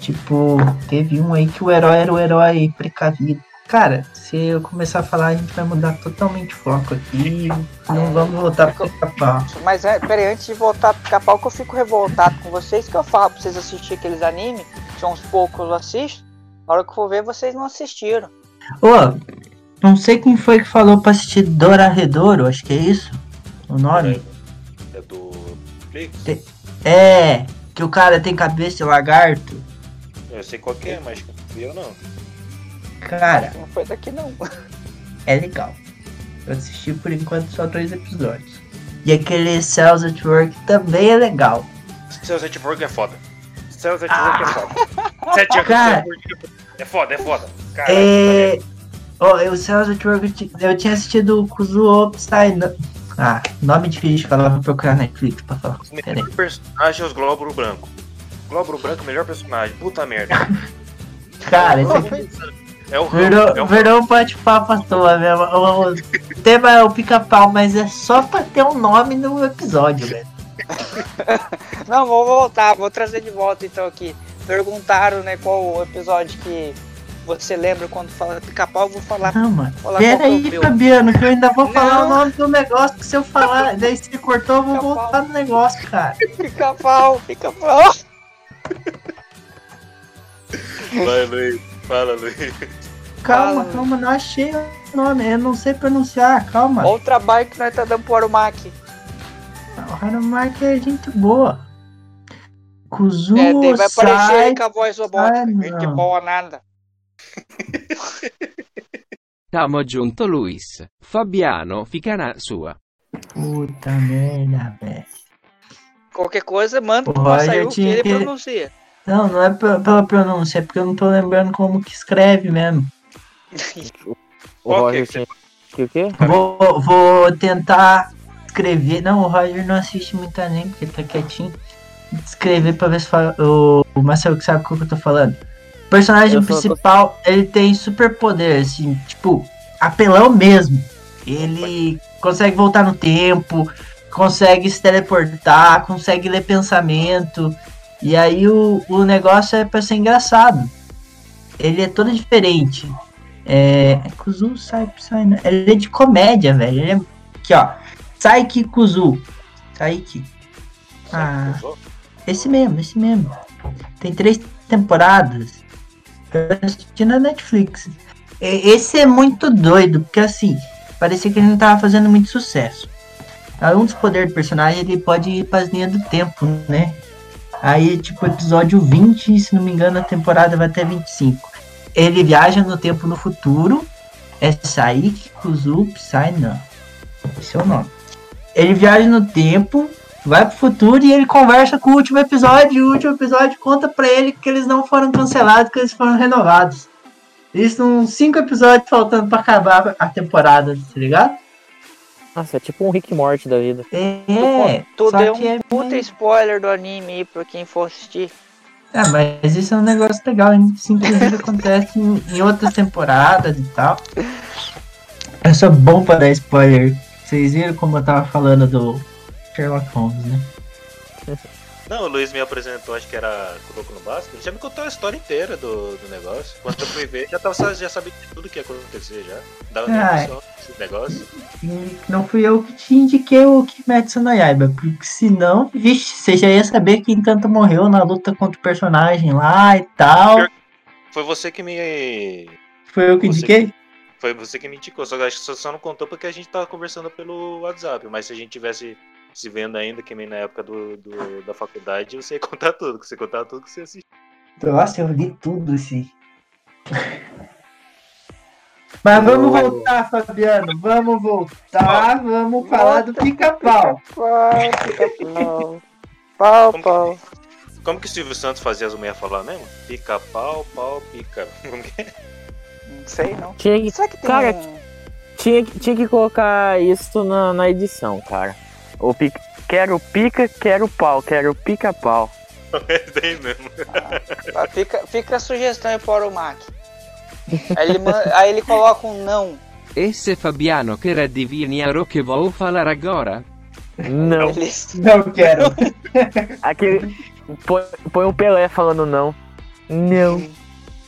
Tipo, teve um aí que o herói era o herói precavido. Cara, se eu começar a falar, a gente vai mudar totalmente o foco aqui. Não vamos voltar pro pica-pau. Mas é, peraí, antes de voltar pro pica-pau, que eu fico revoltado com vocês, que eu falo pra vocês assistirem aqueles animes, que uns poucos eu assisto, na hora que eu for ver, vocês não assistiram. Ô, não sei quem foi que falou pra assistir Doraredoro, acho que é isso o nome. É do Netflix? É, que o cara tem cabeça de lagarto. Eu sei qual que é, mas eu não. Cara, Não foi daqui não. é legal. Eu assisti por enquanto só dois episódios. E aquele Cells at Work também é legal. Cells at Work é foda. Cells at Work é foda. Cells at Cara. Work é foda, é foda. Caraca, É. Ó, eu, Truck, eu ti- eu tinha assistido o Kuzuo Psy. no- Ah, nome difícil de falar, vou procurar na Netflix pra falar. O aí. melhor personagem é os Glóbulo Branco. Glóbulo Branco, melhor personagem. Puta merda. Cara, isso aqui É o virou, é o um bate-papo à toa mesmo. O, o tema é o pica-pau, mas é só pra ter um nome no episódio, velho. Não, vou voltar, vou trazer de volta então aqui. Perguntaram, né, qual o episódio que você lembra quando fala pica-pau, eu vou falar. Não, mano. falar Pera é aí, meu. Fabiano, que eu ainda vou falar Não. o nome do negócio que se eu falar, daí se cortou, eu vou voltar no negócio, cara. Pica-pau, pica-pau. Vai, Luiz. Fala, Luiz. Calma, Fala. calma, não achei o nome, eu não sei pronunciar, calma. Olha o trabalho que nós tá dando pro Arumac. O Harumark é gente boa. Kuzu É, daí vai aparecer sai... aí com a voz robótica. Ah, Gente boa nada. Tamo junto Luis. Fabiano fica na sua. Puta merda, velho. Qualquer coisa, manda pro Massayu que tinha ele que- pronuncia. Não, não é pe- pela pronúncia, é porque eu não tô lembrando como que escreve mesmo. O Roger que é tinha. Que o quê? Vou, vou tentar escrever. Não, o Roger não assiste muito anime, porque ele tá quietinho. Escrever pra ver se fala, o, o Marcelo que sabe o que eu tô falando. O personagem Eu só tô- principal, ele tem superpoder, assim, tipo, apelão mesmo. Ele consegue voltar no tempo, consegue se teleportar, consegue ler pensamento. E aí o, o negócio é pra ser engraçado. Ele é todo diferente. É. é Kuzu Sai Psy, né? Ele é de comédia, velho. Ele é. Aqui, ó. Saiki Kuzu. Saiki. Ah, esse mesmo, esse mesmo. Tem três temporadas. Eu assisti na Netflix. Esse é muito doido, porque assim, parecia que ele não tava fazendo muito sucesso. Um dos poderes do personagem, ele pode ir pras linhas do tempo, né? Aí, tipo, episódio 20, se não me engano, a temporada vai até 25. Ele viaja no tempo no futuro. É Saiki Kuzu Psy, não. Esse é o nome. Ele viaja no tempo, vai pro futuro e ele conversa com o último episódio. E o último episódio conta pra ele que eles não foram cancelados, que eles foram renovados. Isso são cinco episódios faltando pra acabar a temporada, tá ligado? Nossa, é tipo um Rick Morty da vida. É, Tu só deu que um é puta spoiler do anime aí pra quem for assistir. Ah, mas isso é um negócio legal, hein? isso inclusive acontece em, em outras temporadas e tal. Eu sou bom pra dar spoiler. Vocês viram como eu tava falando do Sherlock Holmes, né? Não, o Luiz me apresentou, acho que era Kuroko no Basket. Ele já me contou a história inteira do, do negócio. Quando eu fui ver, já, tava, já sabia de tudo que ia acontecer já. Dava Ah, negócio. Não fui eu que te indiquei o Kimetsu no Yaiba, porque senão, vixe, você já ia saber que Encanto morreu na luta contra o personagem lá e tal. Foi você que me. Foi eu que Você- indiquei? Foi você que me indicou. Só que acho que só- só não contou porque a gente tava conversando pelo WhatsApp. Mas se a gente tivesse se vendo ainda, que nem na época do, do- da faculdade, você ia contar tudo. Que você contava tudo que você assistiu. Nossa, eu li tudo assim. Mas vamos voltar, Fabiano. Vamos voltar. Vamos falar do pica-pau. Pau, pica-pau. Pau, pau. Como que o Silvio Santos fazia as mulheres falar mesmo? Pica pau, pau, pica. Como que é? Não sei não. Tinha que, Será que tem cara, um... tinha, que- tinha que colocar isso na, na edição, cara. O pica, quero pica, quero pau, quero pica-pau. Tem mesmo. Ah, Fica, fica a sugestão aí pro Arumac. Aí ele, aí ele coloca um não. Esse Fabiano quer adivinhar o que vou falar agora? Não. Ele... Não quero. Aquele. Põe, põe o Pelé falando não. Não.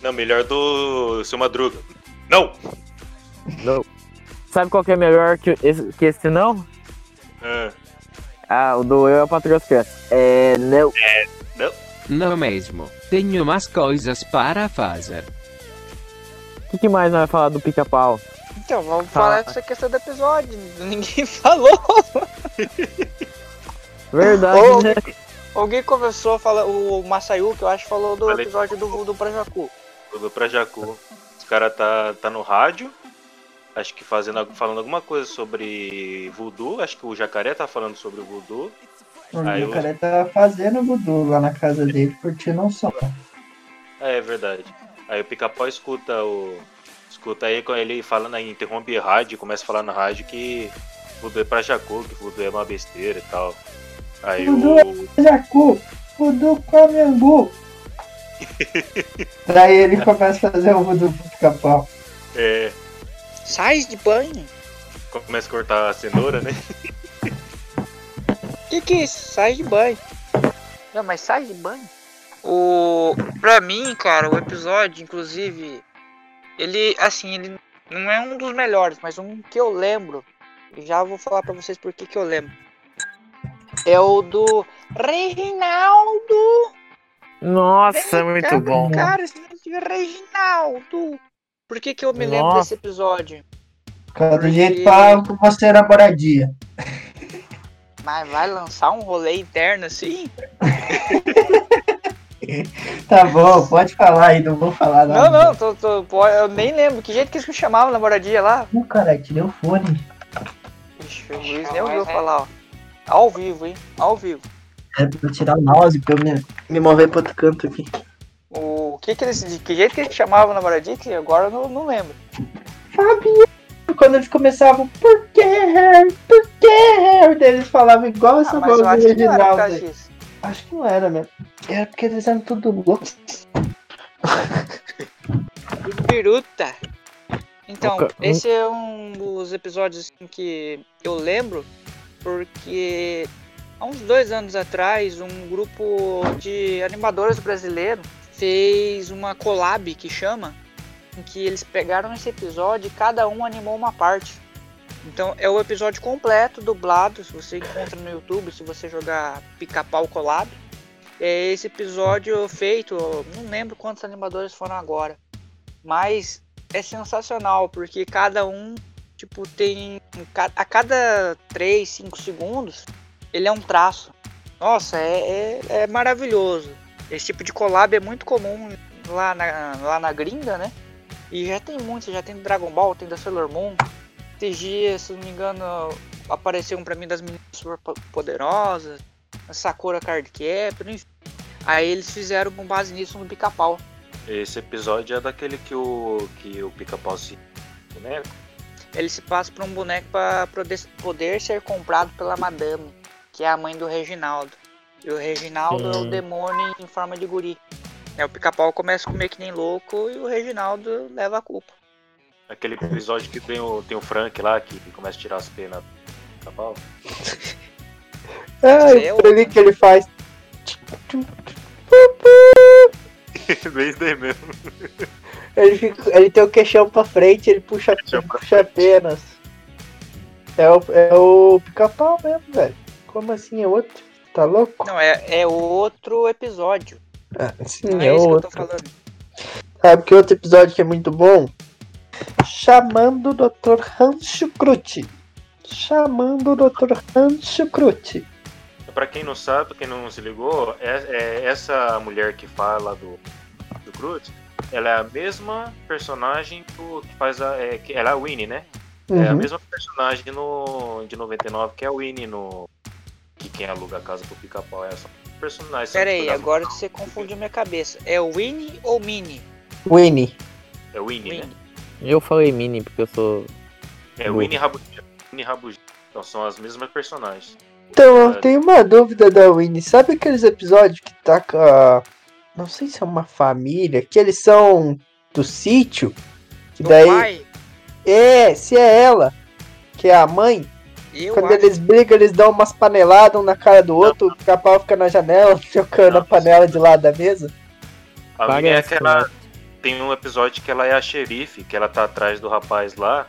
Não, melhor do seu Madruga. Não! Não. Sabe qual que é melhor que esse, que esse não? Ah, Ah, o do Eu a Patroa das Crianças. É. Não. não. Não mesmo. Tenho mais coisas para fazer. O que, que mais nós vai falar do pica-pau? Então, vamos Tá. falar dessa questão do episódio. Ninguém falou. Verdade, Ô, né? Alguém começou a falar, o Masayu, que eu acho, falou do Falei. episódio do Voodoo pra Jacu. Tudo pra Jacu. Os caras tá, tá no rádio. Acho que fazendo, falando alguma coisa sobre voodoo. Acho que o jacaré tá falando sobre o voodoo. Aí o eu- tá fazendo voodoo lá na casa dele, curtindo um som. É, é verdade. Aí o pica-pau escuta o. Escuta aí quando ele falando aí, interrompe rádio, começa a falar na rádio que Voodoo é pra Jacu, que Voodoo é uma besteira e tal. Aí Voodoo o. é Jacu, Voodoo come angu. Daí ele começa a fazer o voodoo pro pica-pau. É. Sais de banho? Começa a cortar a cenoura, né? Que que é isso? Sai de banho. Não, mas sai de banho. O. Pra mim, cara, o episódio, inclusive. Ele, assim, ele não é um dos melhores, mas um que eu lembro. e Já vou falar pra vocês por que que eu lembro. É o do Reginaldo. Nossa, é muito bom. Cara, esse nome de Reginaldo. Por que que eu me lembro Nossa. desse episódio? Cada jeito falava que você era moradia. Mas vai lançar um rolê interno assim? Tá bom, pode falar aí, não vou falar Não, nada. não, tô, tô, pô, eu nem lembro. Que jeito que eles me chamavam na moradia lá? Não, cara, tirei o fone. Ixi, o Luiz nem ouviu falar, ó. Ao vivo, hein? Ao vivo. É pra tirar o mouse pra eu me, me mover pro outro canto aqui. O que que eles, de que jeito que eles chamavam na moradia? Que agora eu não, não lembro. Fabiano! Quando eles começavam, por que Harry? Por que Harry? Daí eles falavam igual essa Ah, voz do acho que não era. Acho que não era mesmo. Era porque eles eram tudo loucos. Biruta. Então, Nunca- esse é um dos episódios assim, que eu lembro, porque há uns dois anos atrás, um grupo de animadores brasileiros fez uma collab que chama, em que eles pegaram esse episódio e cada um animou uma parte. Então é o episódio completo, dublado, se você encontra no YouTube, se você jogar Pica-Pau Collab. É esse episódio feito, não lembro quantos animadores foram agora, mas é sensacional, porque cada um, tipo, tem. A cada 3, 5 segundos, ele é um traço. Nossa, é, é, é maravilhoso. Esse tipo de collab é muito comum lá na, lá na gringa, né? E já tem muitos, já tem do Dragon Ball, tem da Sailor Moon. Esses dias, se não me engano, apareceu um pra mim das meninas super po- poderosas, a Sakura Card Captor, enfim. Aí eles fizeram com base nisso no pica-pau. Esse episódio é daquele que o. que o pica-pau se. boneco. Ele se passa por um boneco para poder ser comprado pela Madame, que é a mãe do Reginaldo. E o Reginaldo é o demônio em forma de guri. É, o pica-pau começa a comer que nem louco e o Reginaldo leva a culpa. Aquele episódio que tem o, tem o Frank lá que começa a tirar as penas do pica-pau. Ah, é o ali que ele faz. Bem isso daí mesmo. Ele, fica, ele tem o queixão pra frente, ele puxa, ele puxa apenas. É o, é o pica-pau mesmo, velho. Como assim é outro? Tá louco? Não, é, é outro episódio. Ah, sim, Não é, é isso que eu outro. tô falando. Sabe que outro episódio que é muito bom? Chamando o Dr. Rancho Crute. Chamando o Dr. Rancho Crute. Pra quem não sabe, pra quem não se ligou, é, é essa mulher que fala do, do Groot, ela é a mesma personagem do, que faz a. É, que, ela é a Winnie, né? É a Uhum. mesma personagem no, de 99 que é a Winnie no. Que quem aluga a casa pro pica-pau é essa personagem. Pera aí, agora você confundiu minha cabeça. É o Winnie ou Minnie? Winnie. É Winnie, né? Eu falei mini porque eu sou. É Winnie e Rabugento. Winnie e Rabugento. Então são as mesmas personagens. Então, eu tenho uma dúvida da Winnie. Sabe aqueles episódios que tá com a... Não sei se é uma família, que eles são do sítio? Que Do daí... pai? É, se é ela, que é a mãe. Eu Quando acho. eles brigam, eles dão umas paneladas um na cara do outro, o pica-pau fica na janela, jogando a panela de lado da mesa. A Winnie é Parece, aquela. Tem um episódio que ela é a xerife, que ela tá atrás do rapaz lá.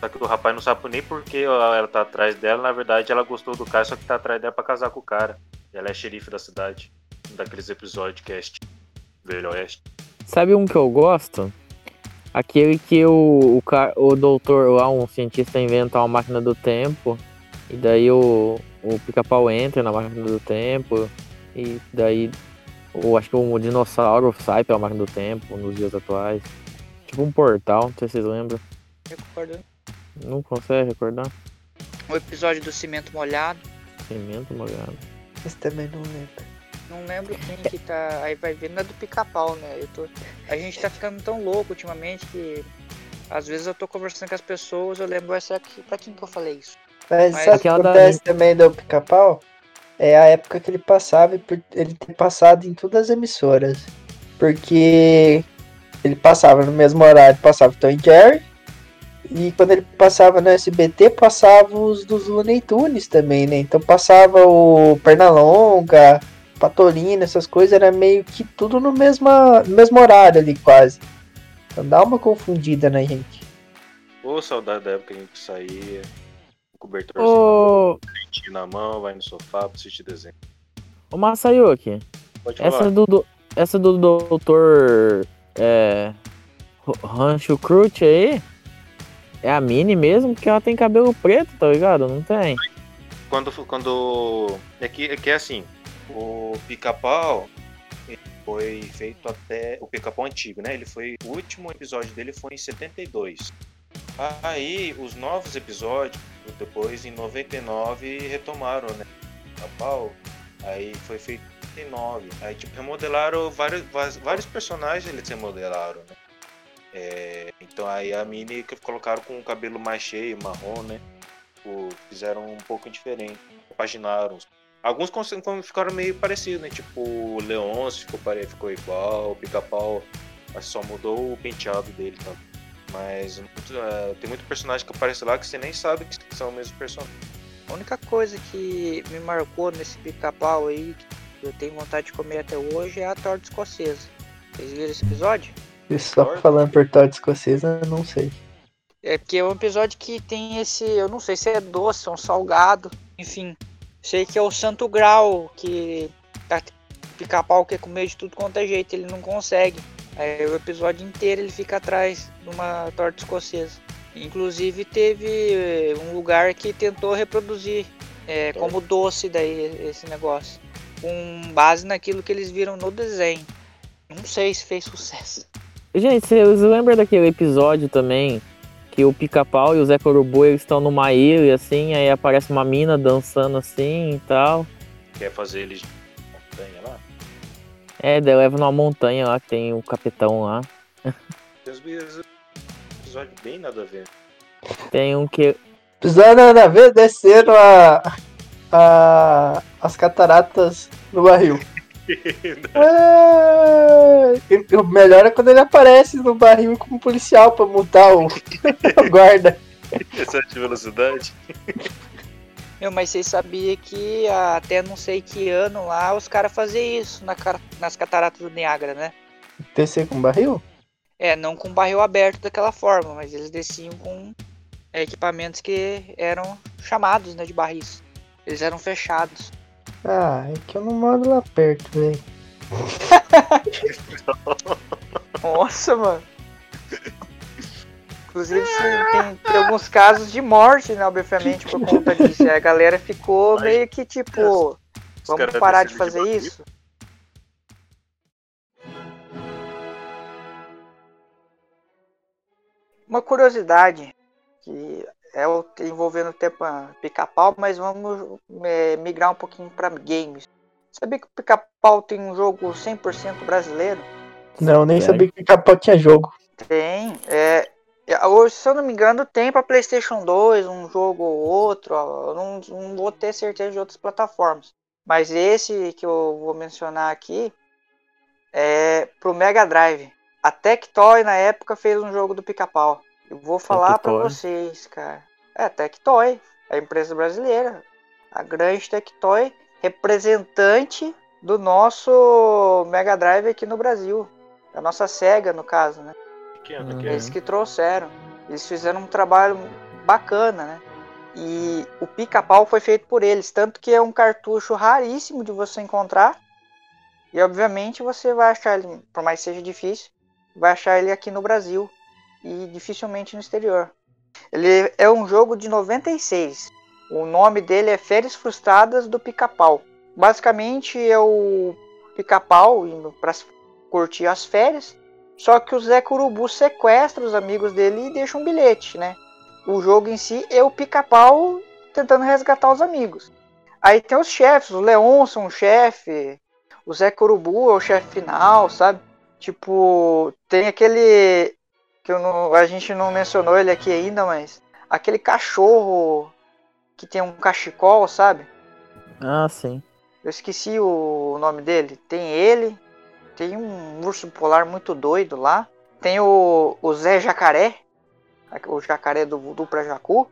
Só que o rapaz não sabe nem por que ela tá atrás dela. Na verdade, ela gostou do cara, só que tá atrás dela pra casar com o cara. E ela é xerife da cidade. Um daqueles episódios que é este Velho Oeste. Sabe um que eu gosto? Aquele que o, o, o doutor lá, um cientista, inventa uma máquina do tempo. E daí o, o pica-pau entra na máquina do tempo. E daí o, acho que o dinossauro sai pela máquina do tempo nos dias atuais. Tipo um portal, não sei se vocês lembram. Recordo. Não consegue recordar? O episódio do cimento molhado. Cimento molhado. Esse também não lembro. Não lembro quem que tá. Aí vai ver, não é do pica-pau, né? Eu tô... A gente tá ficando tão louco ultimamente que às vezes eu tô conversando com as pessoas, eu lembro, "Ué, será que pra quem que eu falei isso? Mas, Mas sabe o que da- acontece também do pica-pau? É a época que ele passava e por ele ter passado em todas as emissoras. Porque ele passava no mesmo horário, passava o Tom e Jerry. E quando ele passava no SBT, passava os dos Looney Tunes também, né? Então passava o Pernalonga, Patolino, essas coisas, era meio que tudo no mesmo, no mesmo horário ali, quase. Então dá uma confundida, né, gente? Ô, saudade da época que a gente saía, cobertorzinho Ô, quentinho na mão, vai no sofá pra assistir desenho. ô Masayuki, Pode essa falar. do, essa do doutor é, Rancho Crute aí é a Mini mesmo, porque ela tem cabelo preto, tá ligado? Não tem? Quando, quando é que, é que é assim, o pica-pau foi feito até o pica-pau antigo, né? Ele foi o último episódio dele foi em 72. Aí os novos episódios depois em 99 retomaram, né? Pica-pau. Aí foi feito em 99. Aí tipo remodelaram vários vários, personagens eles remodelaram, né? É, então aí a Mini colocaram com o cabelo mais cheio, marrom, né? Tipo, fizeram um pouco diferente. Paginaram. Alguns ficaram meio parecidos, né? Tipo, o Leôncio ficou, pare- ficou igual, o Pica-Pau só mudou o penteado dele, tá? Mas muito- é, tem muito personagem que aparece lá que você nem sabe que são o mesmo personagem. A única coisa que me marcou nesse pica-pau aí, que eu tenho vontade de comer até hoje, é a torta escocesa. Vocês viram esse episódio? E só falando por torta escocesa, eu não sei. É porque é um episódio que tem esse. Eu não sei se é doce, é um salgado, enfim. Sei que é o Santo Grau, que tá pica-pau quer comer de tudo quanto é jeito, ele não consegue. Aí o episódio inteiro ele fica atrás de uma torta escocesa. Inclusive teve eh, um lugar que tentou reproduzir eh, como doce daí esse negócio. Com base naquilo que eles viram no desenho. Não sei se fez sucesso. Gente, vocês lembram daquele episódio também que o Pica-Pau e o Zé Corubu eles estão numa ilha assim, aí aparece uma mina dançando assim e tal. Quer fazer eles montanha lá? É, daí leva numa montanha lá que tem o capitão lá. Tem uns bis- episódio bem nada a ver. Tem um que. Episódio nada a ver, desceram a, a, as cataratas no barril. É, e o melhor é quando ele aparece no barril como policial pra multar o, o guarda. Excesso de velocidade. Meu, mas vocês sabiam que até não sei que ano lá os caras faziam isso na nas cataratas do Niágara, né? Descer com barril? É, não com barril aberto daquela forma, mas eles desciam com é, equipamentos que eram chamados né, de barris. Eles eram fechados. Ah, é que eu não moro lá perto, velho. Nossa, mano. Inclusive tem, tem alguns casos de morte, né, obviamente, por conta disso. E a galera ficou meio que tipo, vamos parar de fazer isso? Uma curiosidade que é o envolvendo o tempo ah, pica-pau, mas vamos é, migrar um pouquinho para games. Sabia que o pica-pau tem um jogo 100% brasileiro? Não, nem Sério? sabia que capô tinha jogo. Tem. É, é, hoje, se eu não me engano, tem para PlayStation 2 um jogo ou outro. ó, não, não vou ter certeza de outras plataformas. Mas esse que eu vou mencionar aqui é pro Mega Drive. A Tectoy na época fez um jogo do Pica-Pau. Eu vou falar para vocês, cara. É, Tectoy, a empresa brasileira. A grande Tectoy, representante do nosso Mega Drive aqui no Brasil. Da nossa SEGA, no caso, né? Que ano Uhum. que é? Eles que trouxeram. Eles fizeram um trabalho bacana, né? E o pica-pau foi feito por eles, tanto que é um cartucho raríssimo de você encontrar. E obviamente você vai achar ele, por mais que seja difícil, vai achar ele aqui no Brasil e dificilmente no exterior. Ele é um jogo de 96. O nome dele é Férias Frustradas do Pica-Pau. Basicamente é o Pica-Pau indo para curtir as férias. Só que o Zé Curubu sequestra os amigos dele e deixa um bilhete, né? O jogo em si é o pica-pau tentando resgatar os amigos. Aí tem os chefes, o Leonson, um chefe, o Zé Corubu é o chefe final, sabe? Tipo, tem aquele. que não- a gente não mencionou ele aqui ainda, mas. Aquele cachorro que tem um cachecol, sabe? Ah, sim. Eu esqueci o nome dele. Tem ele, tem um urso polar muito doido lá. Tem o, o Zé Jacaré, o jacaré do Voodoo pra Jacu.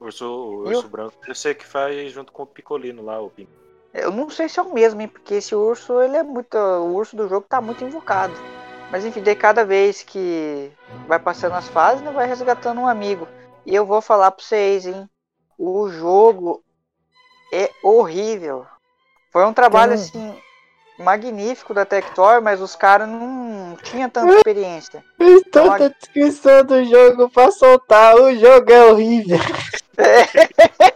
Urso, o urso branco, eu sei que faz junto com o Picolino lá, o Pim. Eu não sei se é o mesmo, hein, porque esse urso, ele é muito. O urso do jogo tá muito invocado. Mas enfim, daí cada vez que vai passando as fases, né, vai resgatando um amigo. E eu vou falar pra vocês, hein? O jogo é horrível. Foi um trabalho, Tem- assim, magnífico da Tectoy, mas os caras não tinham tanta experiência. Fiz tanta Olha. descrição do jogo pra soltar. O jogo é horrível.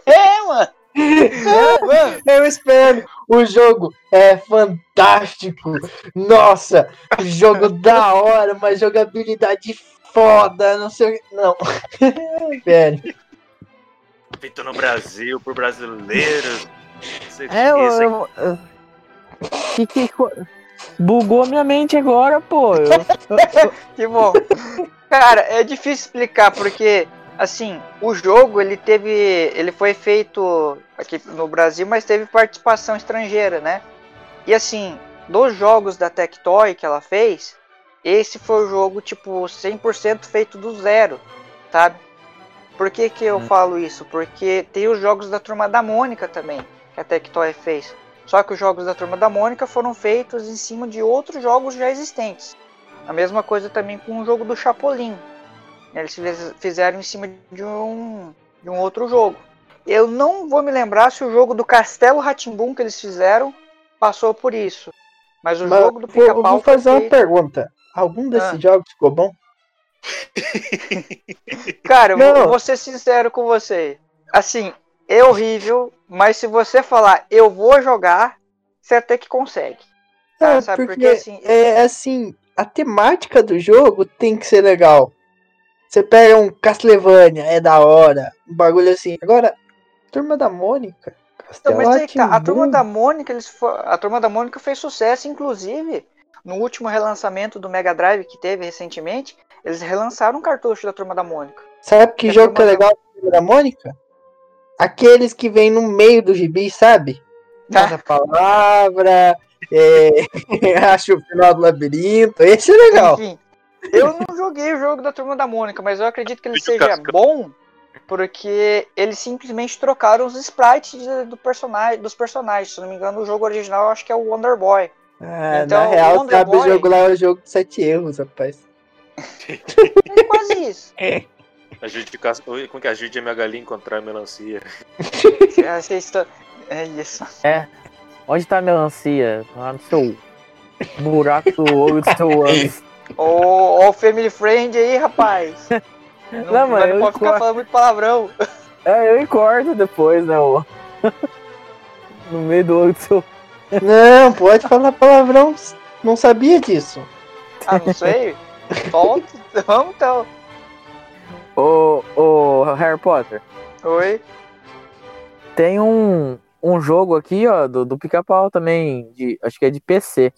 É, mano! Eu espero. O jogo é fantástico. Nossa, jogo da hora, uma jogabilidade foda. Não sei o que. Não. Velho. Feito no Brasil, por brasileiros. É, eu, eu- que, que, bugou minha mente agora, pô. Eu- Que bom. Cara, é difícil explicar porque assim, o jogo ele teve, ele foi feito aqui no Brasil, mas teve participação estrangeira, né? E assim, dos jogos da Tectoy que ela fez, esse foi o jogo tipo 100% feito do zero, sabe? Por que que eu falo isso? Porque tem os jogos da Turma da Mônica também, que a Tectoy fez. Só que os jogos da Turma da Mônica foram feitos em cima de outros jogos já existentes. A mesma coisa também com o jogo do Chapolin. Eles fiz- fizeram em cima de um, de um outro jogo. Eu não vou me lembrar se o jogo do Castelo Ratimbum que eles fizeram passou por isso. Mas o Mas jogo do Pica-Pau vou fazer uma pergunta. Algum desses Ah. jogos ficou bom? Cara, eu Não. vou ser sincero com você. Assim, é horrível, mas se você falar eu vou jogar, você até que consegue. Tá? É, Sabe? porque Porque assim, é assim, a temática do jogo tem que ser legal. Você pega um Castlevania, é da hora, um bagulho assim. Agora, Turma da Mônica, Castelo mas aí tá, a turma da Mônica, eles a turma da Mônica fez sucesso, inclusive no último relançamento do Mega Drive que teve recentemente, eles relançaram um cartucho da turma da Mônica. Sabe que É jogo que é legal da Turma da Mônica? Aqueles que vem no meio do gibi, sabe? Tá. Cada palavra, é, acho o final do labirinto. Esse é legal. Enfim, eu não joguei o jogo da turma da Mônica, mas eu acredito que ele seja casca. bom porque eles simplesmente trocaram os sprites do personagem, dos personagens. Se não me engano, o jogo original eu acho que é o Wonder Boy. Ah, Então, na real, Wonder sabe, o Boy- jogo lá é o jogo de sete erros, rapaz. É quase isso. Ajude, Cas- Oi, como que é? ajude a minha galinha a encontrar a melancia. É, é isso. É. Onde tá a melancia? Lá no seu buraco do olho do seu ânus. Ô, ô, Family Friend aí, rapaz. Não, Não, mas não pode ficar falando muito palavrão. É, eu encorto depois, né? ô. No meio do olho do seu. Não, pode falar palavrão. Não sabia disso. Ah, não sei. Solta. Vamos então. Ô, ô, Harry Potter. Oi. Tem um, um jogo aqui, ó, do, do pica-pau também, de, acho que é de PC.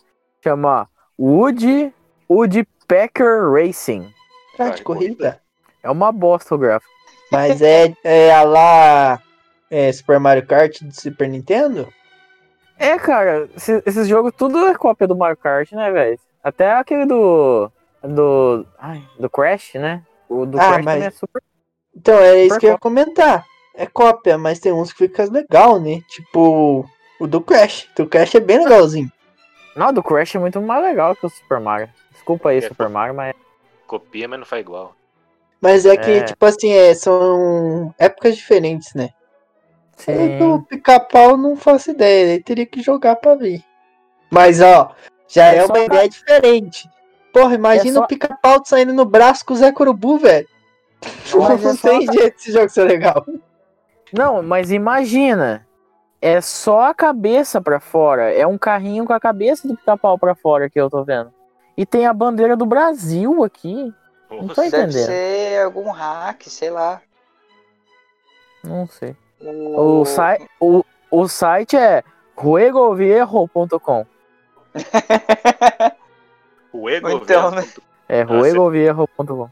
Chama Wood, Woodpecker Racing. Ah, de corrida. É uma bosta o gráfico. Mas é, é a lá é, Super Mario Kart de Super Nintendo? É, cara, esse- esses jogos tudo é cópia do Mario Kart, né, velho? Até aquele do. Do. Ai, do Crash, né? O do Ah, mas- é super. Então, é isso Super que eu ia comentar. É cópia, mas tem uns que fica legal, né? Tipo o do Crash. O do Crash é bem legalzinho. Não, o do Crash é muito mais legal que o Super Mario. Desculpa aí, É, Super Mario, mas. Copia, mas não faz igual. Mas é que, É. tipo assim, é, são épocas diferentes, né? É Sim. que o pica-pau não faço ideia, ele teria que jogar pra ver. Mas ó, já É é, uma pra- ideia diferente. Porra, imagina só- o pica-pau saindo no braço com o Zé Corubu, velho. Mas é Não só tem jeito esse jogo ser legal. Não, mas imagina. É só a cabeça pra fora. É um carrinho com a cabeça do pica-pau pra fora que eu tô vendo. E tem a bandeira do Brasil aqui. Não tô Nossa, Deve entendendo. ser algum hack, sei lá. Não sei. O, O, sai, o, o site é juegoviejo.com. O ego Então, né? É ruegovierro.com.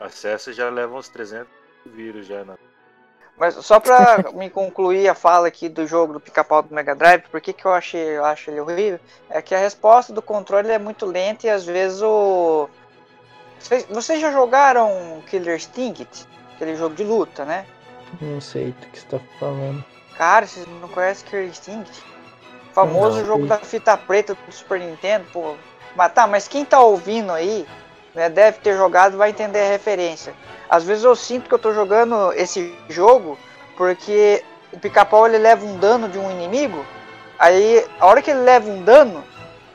Acesso já leva uns 300 vírus já. Na... Mas só pra me concluir a fala aqui do jogo do pica-pau do Mega Drive, por que, que eu achei, eu acho ele horrível? É que a resposta do controle é muito lenta e às vezes o. Vocês, vocês já jogaram Killer Instinct? Aquele jogo de luta, né? Não sei do que você tá falando. Cara, vocês não conhecem Killer Instinct? Famoso Não, jogo da fita preta do Super Nintendo, pô. Mas tá, mas quem tá ouvindo aí, né, deve ter jogado vai entender a referência. Às vezes eu sinto que eu tô jogando esse jogo porque o pica-pau ele leva um dano de um inimigo, aí a hora que ele leva um dano,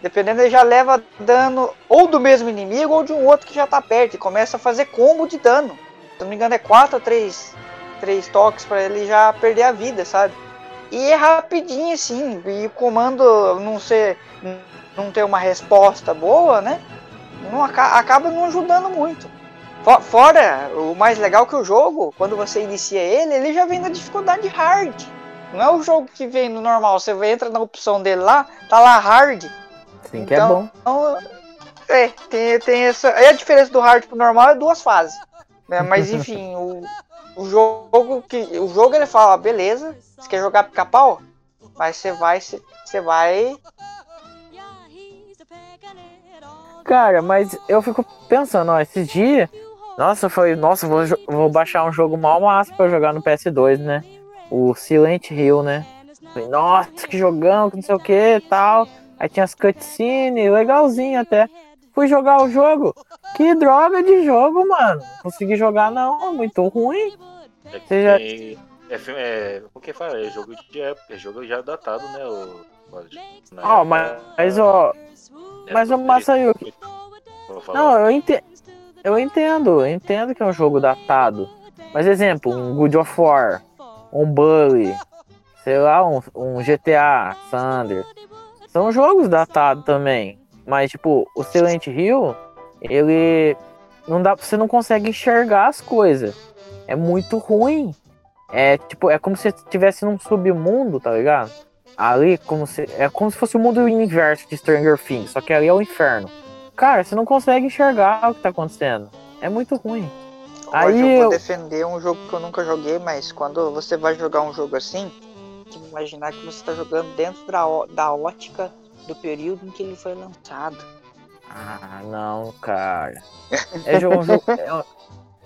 dependendo ele já leva dano ou do mesmo inimigo ou de um outro que já tá perto e começa a fazer combo de dano. Se não me engano é 4 ou 3, três toques pra ele já perder a vida, sabe? E é rapidinho assim, e o comando não ser não ter uma resposta boa, né? Não aca- acaba não ajudando muito. Fo- Fora, o mais legal que o jogo, quando você inicia ele, ele já vem na dificuldade hard. Não é o jogo que vem no normal, você entra na opção dele lá, tá lá hard. Sim, que é bom. Então, é, tem, tem essa. Aí a diferença do hard pro normal é duas fases. né? Mas enfim, o, o jogo que. O jogo ele fala, beleza, você quer jogar pica-pau? Mas você vai. Você vai. Cara, mas eu fico pensando, ó, esses dias. Nossa, foi. Nossa, vou, vou baixar um jogo mal massa pra jogar no PS2, né? O Silent Hill, né? Falei, nossa, que jogão, que não sei o que tal. Aí tinha as cutscenes, legalzinho até. Fui jogar o jogo. Que droga de jogo, mano. Consegui jogar não, muito ruim. É, que já- é, filme- é, o que fala? É jogo de época, é jogo já datado, né? O, Ó, época- mas, mas ó. Mas o Masayuki. Vou falar. Não, eu entendo. Eu entendo, eu entendo que é um jogo datado. Mas exemplo, um God of War, um Bully, sei lá, um, um GTA, Thunder. São jogos datados também. Mas tipo, o Silent Hill, ele não dá, você não consegue enxergar as coisas. É muito ruim. É tipo, é como se você estivesse num submundo, tá ligado? Ali como se é como se fosse o mundo inverso de Stranger Things, só que ali é o inferno. Cara, você não consegue enxergar o que tá acontecendo. É muito ruim. Hoje Aí eu vou eu, defender um jogo que eu nunca joguei, mas quando você vai jogar um jogo assim, tem que imaginar que você tá jogando dentro da, da ótica do período em que ele foi lançado. Ah, não, cara. É, jogo, um jogo- é um-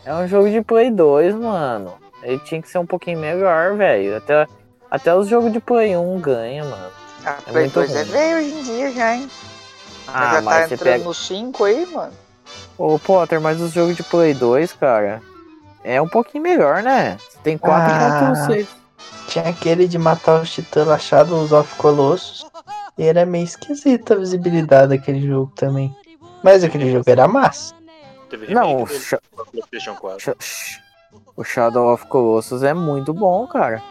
é um jogo de Play 2, mano. Ele tinha que ser um pouquinho melhor, velho. Até, até os jogos de Play 1 ganha, mano. A É Play muito 2 é velho hoje em dia já, hein? Ah, já mas tá você entrando pega. no 5 aí, mano. Ô, Potter, mas os jogos de Play 2, cara, é um pouquinho melhor, né? Tem 4.6. Tinha aquele de matar os titãs achado os Off Colossus. E era meio esquisita a visibilidade daquele jogo também. Mas aquele jogo era massa. Teve Não, o 4. Sh- o Shadow of Colossus é muito bom, cara.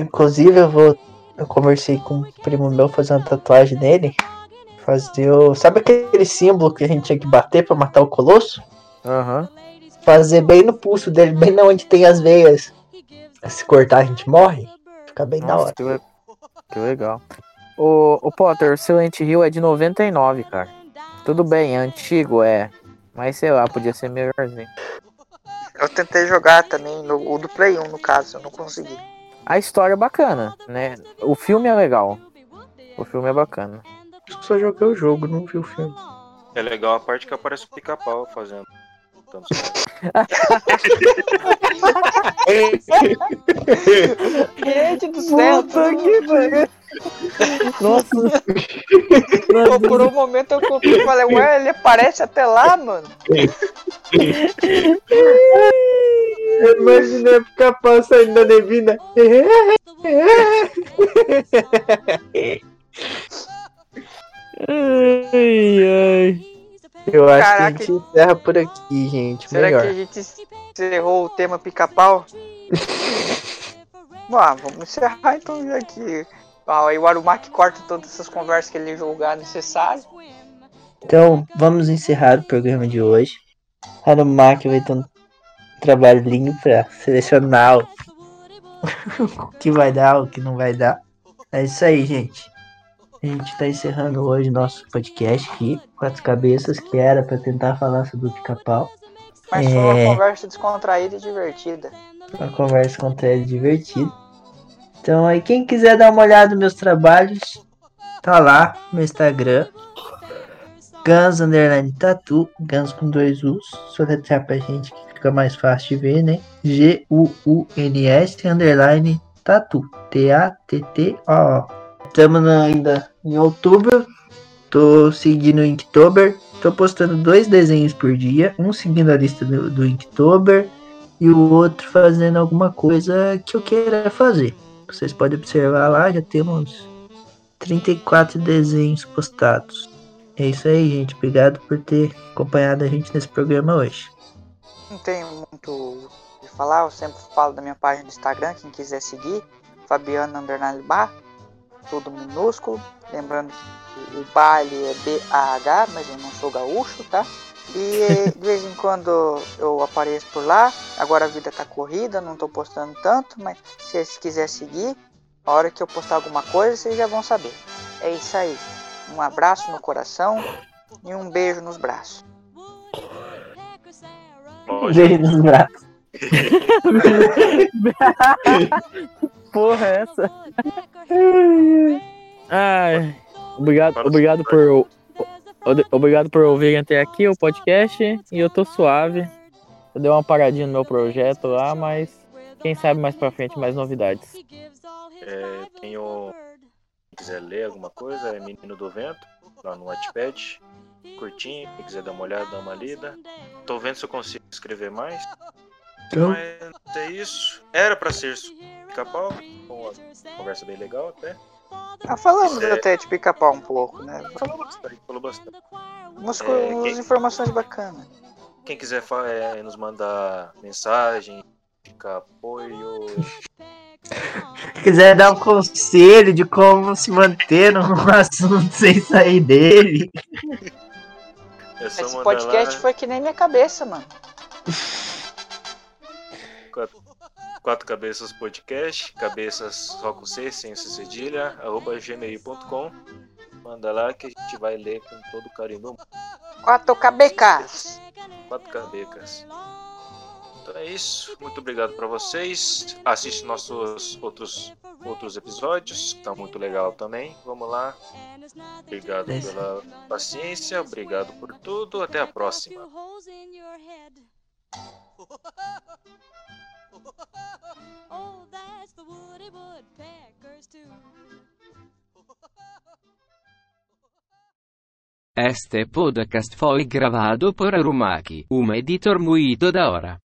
Inclusive eu vou. Eu conversei com um primo meu fazer uma tatuagem nele. Fazer o. Sabe aquele símbolo que a gente tinha que bater pra matar o colosso? Aham. Fazer bem no pulso dele, bem na onde tem as veias. Se cortar a gente morre. Fica bem da Nossa, hora. que, le- que legal. O, o Potter, o Silent Hill é de 99, cara. Tudo bem, é antigo, é. Mas sei lá, podia ser melhorzinho. Eu tentei jogar também, no, o do Play 1 no caso, eu não consegui. A história é bacana, né? O filme é legal. O filme é bacana. Só joguei o jogo, não vi o filme. É legal a parte que aparece o pica-pau fazendo. Gente do céu, Puta que pariu. Nossa. Pô, por um momento eu comprei e falei, ué, ele aparece até lá, mano. Eu imaginei o pica-pau saindo da neblina. Ai, ai. Eu acho Caraca. que a gente encerra por aqui, gente. Será Melhor. que a gente encerrou o tema pica-pau? Ah, vamos encerrar então que ah, aí o Arumaki corta todas essas conversas que ele julgar necessário. Então, vamos encerrar o programa de hoje. Harumaki vai trabalhinho pra selecionar o que vai dar, o que não vai dar. É isso aí, gente. A gente tá encerrando hoje nosso podcast aqui, Quatro Cabeças, que era pra tentar falar sobre o pica-pau. Mas foi uma É. conversa descontraída e divertida. Uma conversa com ele divertida. Então aí quem quiser dar uma olhada nos meus trabalhos, tá lá no Instagram. Guns Underline Tatu, Guns com dois U's, só letrar pra gente que fica mais fácil de ver, né? G-U-U-N-S Underline Tatu, T-A-T-T-O-O. Estamos ainda em outubro, tô seguindo o Inktober, tô postando dois desenhos por dia, um seguindo a lista do, do Inktober e o outro fazendo alguma coisa que eu queira fazer. Vocês podem observar lá, já temos 34 desenhos postados. É isso aí, gente. Obrigado por ter acompanhado a gente nesse programa hoje. Não tenho muito o que falar, eu sempre falo da minha página do Instagram, quem quiser seguir, Fabiano Underline Bar, tudo minúsculo. Lembrando que o baile é B-A-H, mas eu não sou gaúcho, tá? E de vez em quando eu apareço por lá. Agora a vida tá corrida, não tô postando tanto, mas se vocês quiserem seguir, a hora que eu postar alguma coisa, vocês já vão saber. É isso aí. Um abraço no coração e um beijo nos braços. Beijo nos braços. Porra, é essa? Ai, obrigado, obrigado por obrigado por ouvirem até aqui o podcast e eu tô suave. Eu dei uma paradinha no meu projeto lá, mas quem sabe mais pra frente mais novidades. É, quem o- quiser ler alguma coisa, é Menino do Vento, lá no Wattpad. Curtinho, quem quiser dar uma olhada, dá uma lida. Tô vendo se eu consigo escrever mais. Então, Mas é isso. Era pra ser pica-pau, conversa bem legal até. Ah, falamos É. até de pica-pau um pouco, né? Falou bastante, falou bastante. Umas, É, umas quem- informações bacanas. Quem quiser é, nos mandar mensagem, ficar apoio, quiser dar um conselho de como se manter num assunto sem sair dele. Esse podcast lá. foi que nem minha cabeça, mano. Quatro, quatro Cabeças Podcast, cabeças só com C, sem esse cedilha, arroba gmail.com. Manda lá que a gente vai ler com todo o carinho. Quatro cabecas. Quatro cabecas. Então é isso. Muito obrigado para vocês. Assiste nossos outros, outros episódios, que tá muito legal também. Vamos lá. Obrigado pela paciência, obrigado por tudo. Até a próxima. Este podcast foi gravado por Arumaki, um editor muito da hora.